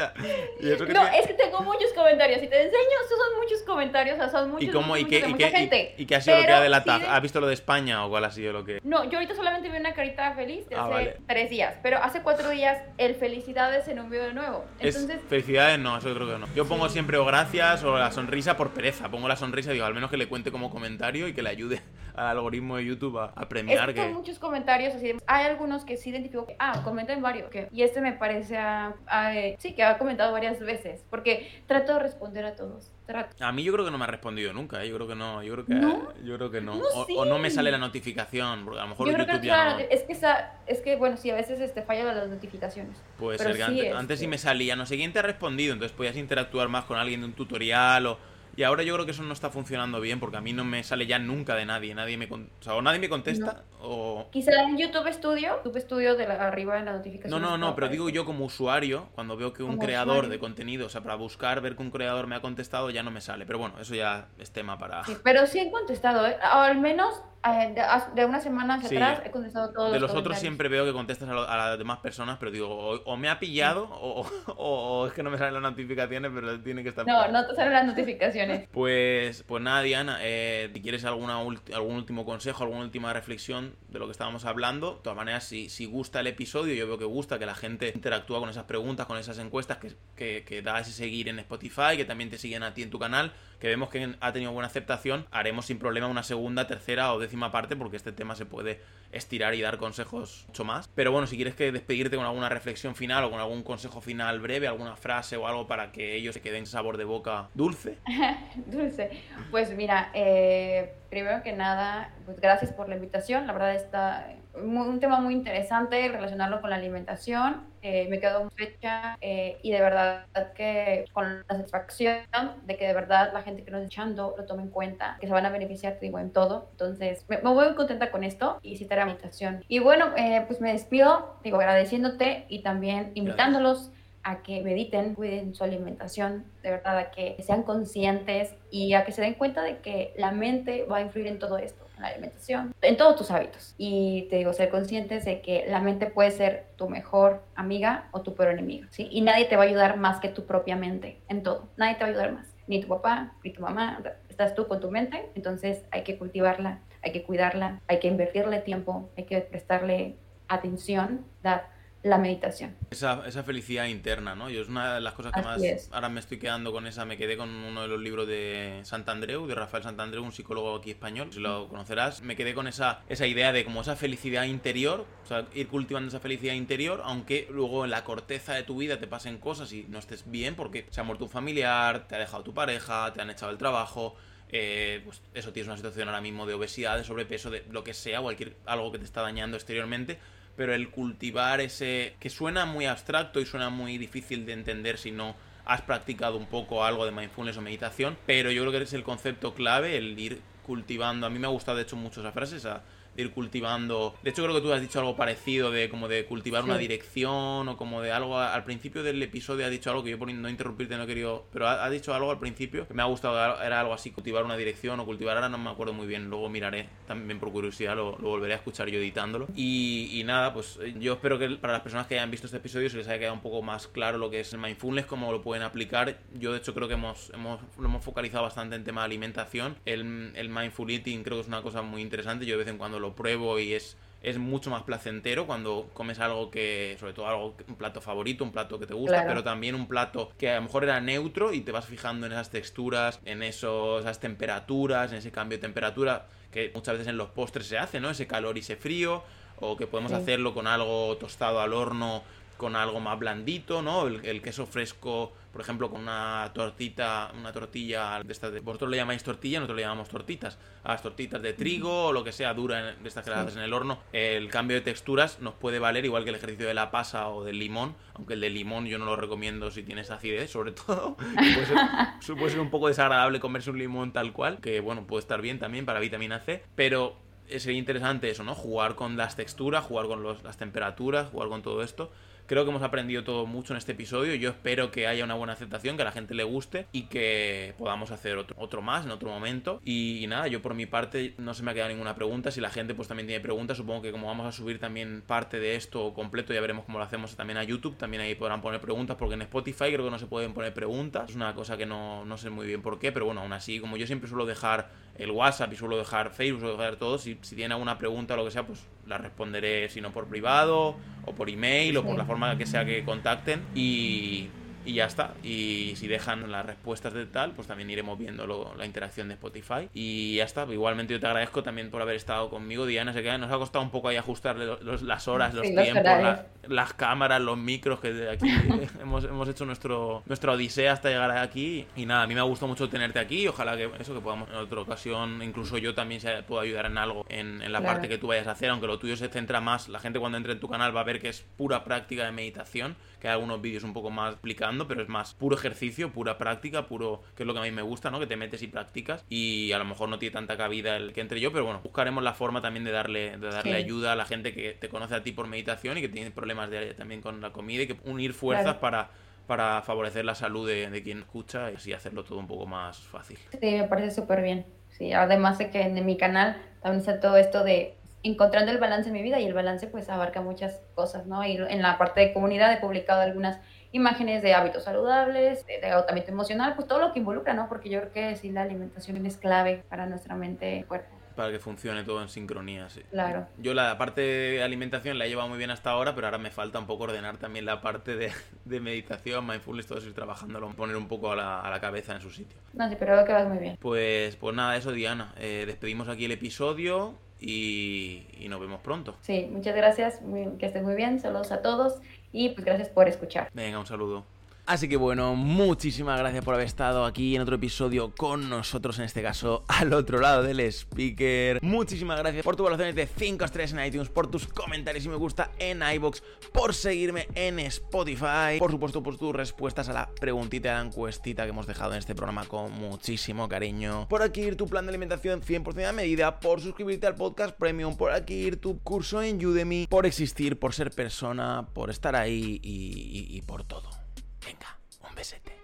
y eso que no, es que tengo muchos comentarios. Y te enseño, son muchos comentarios, o sea, son muchos, ¿Y cómo, y qué, de y mucha qué, gente. Y, qué ha sido lo que ha delatado? ¿Has visto lo de España o cuál ha sido lo que...? No, yo ahorita solamente vi una carita feliz de Ah, hace vale. tres días. Pero hace cuatro días el felicidades se envió de nuevo. Entonces, Es felicidades, no, eso creo que no. Yo pongo siempre o gracias o la sonrisa por pereza. Pongo la sonrisa y digo, al menos que le cuente como comentario y que le ayude al algoritmo de YouTube a, a es premiar que que... son muchos comentarios así. de- Hay algunos que sí identifico que, ah, comentan varios. que- y este me parece, a- a- eh, sí, que ha comentado varias veces. Porque trato de responder a todos. Trato. A mí yo creo que no me ha respondido nunca, ¿eh? yo creo que no, yo creo que ¿No? yo creo que no. No, o, o no me sí. sale la notificación, porque a lo mejor Yo creo YouTube que ya no. es que esa, es que bueno, sí, a veces este falla las notificaciones. Puede pero ser que sí, antes, antes sí me salía, no sé quién te ha respondido, entonces podías interactuar más con alguien de un tutorial o y ahora yo creo que eso no está funcionando bien porque a mí no me sale ya nunca de nadie, nadie me o sea, o nadie me contesta o Quizá en YouTube Studio, YouTube Studio de la, arriba en la notificación. No, no, no, pero digo yo como usuario, cuando veo que un creador usuario. de contenido, o sea, para buscar ver que un creador me ha contestado, ya no me sale. Pero bueno, eso ya es tema para... Sí, pero sí he contestado, ¿eh? O al menos de, de una semana hacia Sí. atrás he contestado todos De los los otros siempre veo que contestas a, lo- a las demás personas, pero digo, o, o me ha pillado o, o- o es que no me salen las notificaciones, pero tiene que estar... No, no te salen las notificaciones. Pues, pues nada, Diana, eh, si quieres alguna algún último consejo, alguna última reflexión de lo que estábamos hablando, de todas maneras, si, si gusta el episodio, yo veo que gusta, que la gente interactúa con esas preguntas, con esas encuestas, que, que, que da ese seguir en Spotify, que también te siguen a ti en tu canal, que vemos que ha tenido buena aceptación, haremos sin problema una segunda, tercera o décima parte, porque este tema se puede estirar y dar consejos mucho más. Pero bueno, si quieres que despedirte con alguna reflexión final o con algún consejo final breve, alguna frase o algo para que ellos se queden sabor de boca dulce. Dulce. Pues mira, eh, primero que nada, pues gracias por la invitación. La verdad está un tema muy interesante relacionarlo con la alimentación. Eh, me quedo muy fecha eh, y de verdad que con la satisfacción de que de verdad la gente que nos está echando lo tome en cuenta, que se van a beneficiar, te digo, en todo. Entonces, me, me voy muy contenta con esto y haré la invitación. Y bueno, eh, pues me despido, digo, agradeciéndote y también invitándolos a que mediten, cuiden su alimentación, de verdad, a que sean conscientes y a que se den cuenta de que la mente va a influir en todo esto, alimentación, en todos tus hábitos. Y te digo, ser conscientes de que la mente puede ser tu mejor amiga o tu peor enemiga, ¿sí? Y nadie te va a ayudar más que tu propia mente, en todo. Nadie te va a ayudar más, ni tu papá, ni tu mamá. Estás tú con tu mente, entonces hay que cultivarla, hay que cuidarla, hay que invertirle tiempo, hay que prestarle atención, la meditación. Esa, esa felicidad interna, ¿no? Yo es una de las cosas que Así más es. ahora me estoy quedando con esa. Me quedé con uno de los libros de Santandreu, de Rafael Santandreu, un psicólogo aquí español, si lo conocerás. Me quedé con esa, esa idea de como esa felicidad interior, o sea, ir cultivando esa felicidad interior, aunque luego en la corteza de tu vida te pasen cosas y no estés bien porque se ha muerto un familiar, te ha dejado tu pareja, te han echado el trabajo. eh, pues eso tienes una situación ahora mismo de obesidad, de sobrepeso, de lo que sea, cualquier algo que te está dañando exteriormente, pero el cultivar ese que suena muy abstracto y suena muy difícil de entender si no has practicado un poco algo de mindfulness o meditación, pero yo creo que es el concepto clave, el ir cultivando. A mí me ha gustado de hecho mucho esa frase, esa de ir cultivando. De hecho creo que tú has dicho algo parecido de como de cultivar una dirección o como de algo al principio del episodio has dicho algo que yo por no interrumpirte no he querido, pero ha, ha dicho algo al principio que me ha gustado, era algo así, cultivar una dirección o cultivar ahora no me acuerdo muy bien, luego miraré también por curiosidad, lo, lo volveré a escuchar yo editándolo. Y, y nada, pues eh, yo espero que para las personas que hayan visto este episodio se les haya quedado un poco más claro lo que es el mindfulness, cómo lo pueden aplicar. Yo de hecho creo que hemos, hemos, lo hemos focalizado bastante en tema de alimentación. El, el mindful eating creo que es una cosa muy interesante, yo de vez en cuando lo pruebo y es es mucho más placentero cuando comes algo que, sobre todo algo, un plato favorito, un plato que te gusta, Claro. pero también un plato que a lo mejor era neutro y te vas fijando en esas texturas, en esos, esas temperaturas, en ese cambio de temperatura que muchas veces en los postres se hace, ¿no? Ese calor y ese frío, o que podemos Sí. hacerlo con algo tostado al horno, con algo más blandito, ¿no? El, el queso fresco, por ejemplo, con una tortita, una tortilla de estas de... Vosotros le llamáis tortilla, nosotros le llamamos tortitas. A las tortitas de trigo o lo que sea dura en- de estas que las haces en el horno, el cambio de texturas nos puede valer igual que el ejercicio de la pasa o del limón, aunque el de limón yo no lo recomiendo si tienes acidez, sobre todo. puede, ser, eso puede ser un poco desagradable comerse un limón tal cual, que bueno, puede estar bien también para vitamina C, pero sería interesante eso, ¿no? Jugar con las texturas, jugar con los- las temperaturas, jugar con todo esto. Creo que hemos aprendido todo mucho en este episodio. Yo espero que haya una buena aceptación, que a la gente le guste y que podamos hacer otro, otro más en otro momento. Y, nada, yo por mi parte no se me ha quedado ninguna pregunta. Si la gente pues también tiene preguntas, supongo que como vamos a subir también parte de esto completo, ya veremos cómo lo hacemos también a YouTube. También ahí podrán poner preguntas, porque en Spotify creo que no se pueden poner preguntas. Es una cosa que no, no sé muy bien por qué, pero bueno, aún así, como yo siempre suelo dejar el WhatsApp y suelo dejar Facebook, suelo dejar todo, si, si tienen alguna pregunta o lo que sea, pues la responderé, si no por privado o por email o por la forma que sea que contacten. Y, y ya está. Y si dejan las respuestas de tal, pues también iremos viendo la interacción de Spotify. Y ya está. Igualmente yo te agradezco también por haber estado conmigo, Diana. Sé que nos ha costado un poco ahí ajustarle las horas, los tiempos, las cámaras, los micros, que aquí hemos, hemos hecho nuestro, nuestra odisea hasta llegar aquí. Y nada, a mí me ha gustado mucho tenerte aquí. Ojalá que eso, que podamos en otra ocasión, incluso yo también se pueda ayudar en algo en, en la parte que tú vayas a hacer, aunque lo tuyo se centra más. La gente cuando entre en tu canal va a ver que es pura práctica de meditación, que hay algunos vídeos un poco más explicando pero es más puro ejercicio, pura práctica, puro, que es lo que a mí me gusta, ¿no? Que te metes y practicas y a lo mejor no tiene tanta cabida el que entre yo, pero bueno, buscaremos la forma también de darle, de darle ayuda a la gente que te conoce a ti por meditación y que tiene problemas de, también con la comida y que unir fuerzas para para favorecer la salud de, quien escucha y así hacerlo todo un poco más fácil. Sí, me parece súper bien. Sí, además de que en mi canal también está todo esto de encontrando el balance en mi vida y el balance pues abarca muchas cosas, ¿no? Y en la parte de comunidad he publicado algunas imágenes de hábitos saludables, de, agotamiento emocional, pues todo lo que involucra, ¿no? Porque yo creo que sí la alimentación es clave para nuestra mente y cuerpo. Para que funcione todo en sincronía, sí. Claro. Yo la parte de alimentación la he llevado muy bien hasta ahora, pero ahora me falta un poco ordenar también la parte de, de meditación, mindfulness, todo eso, ir trabajándolo, poner un poco a la, a la, cabeza en su sitio. No, sí, pero veo que vas muy bien. Pues, pues nada, eso Diana. Eh, despedimos aquí el episodio y, y, nos vemos pronto. Sí, muchas gracias, que estés muy bien, saludos a todos y pues gracias por escuchar. Venga, un saludo. Así que bueno, muchísimas gracias por haber estado aquí en otro episodio con nosotros, en este caso al otro lado del speaker. Muchísimas gracias por tus valoraciones de 5 estrellas en iTunes, por tus comentarios y me gusta en iBox, por seguirme en Spotify, por supuesto por tus respuestas a la preguntita de la encuestita que hemos dejado en este programa con muchísimo cariño, por adquirir tu plan de alimentación 100% a medida, por suscribirte al podcast premium, por adquirir tu curso en Udemy, por existir, por ser persona, por estar ahí y por todo. Venga, un besete.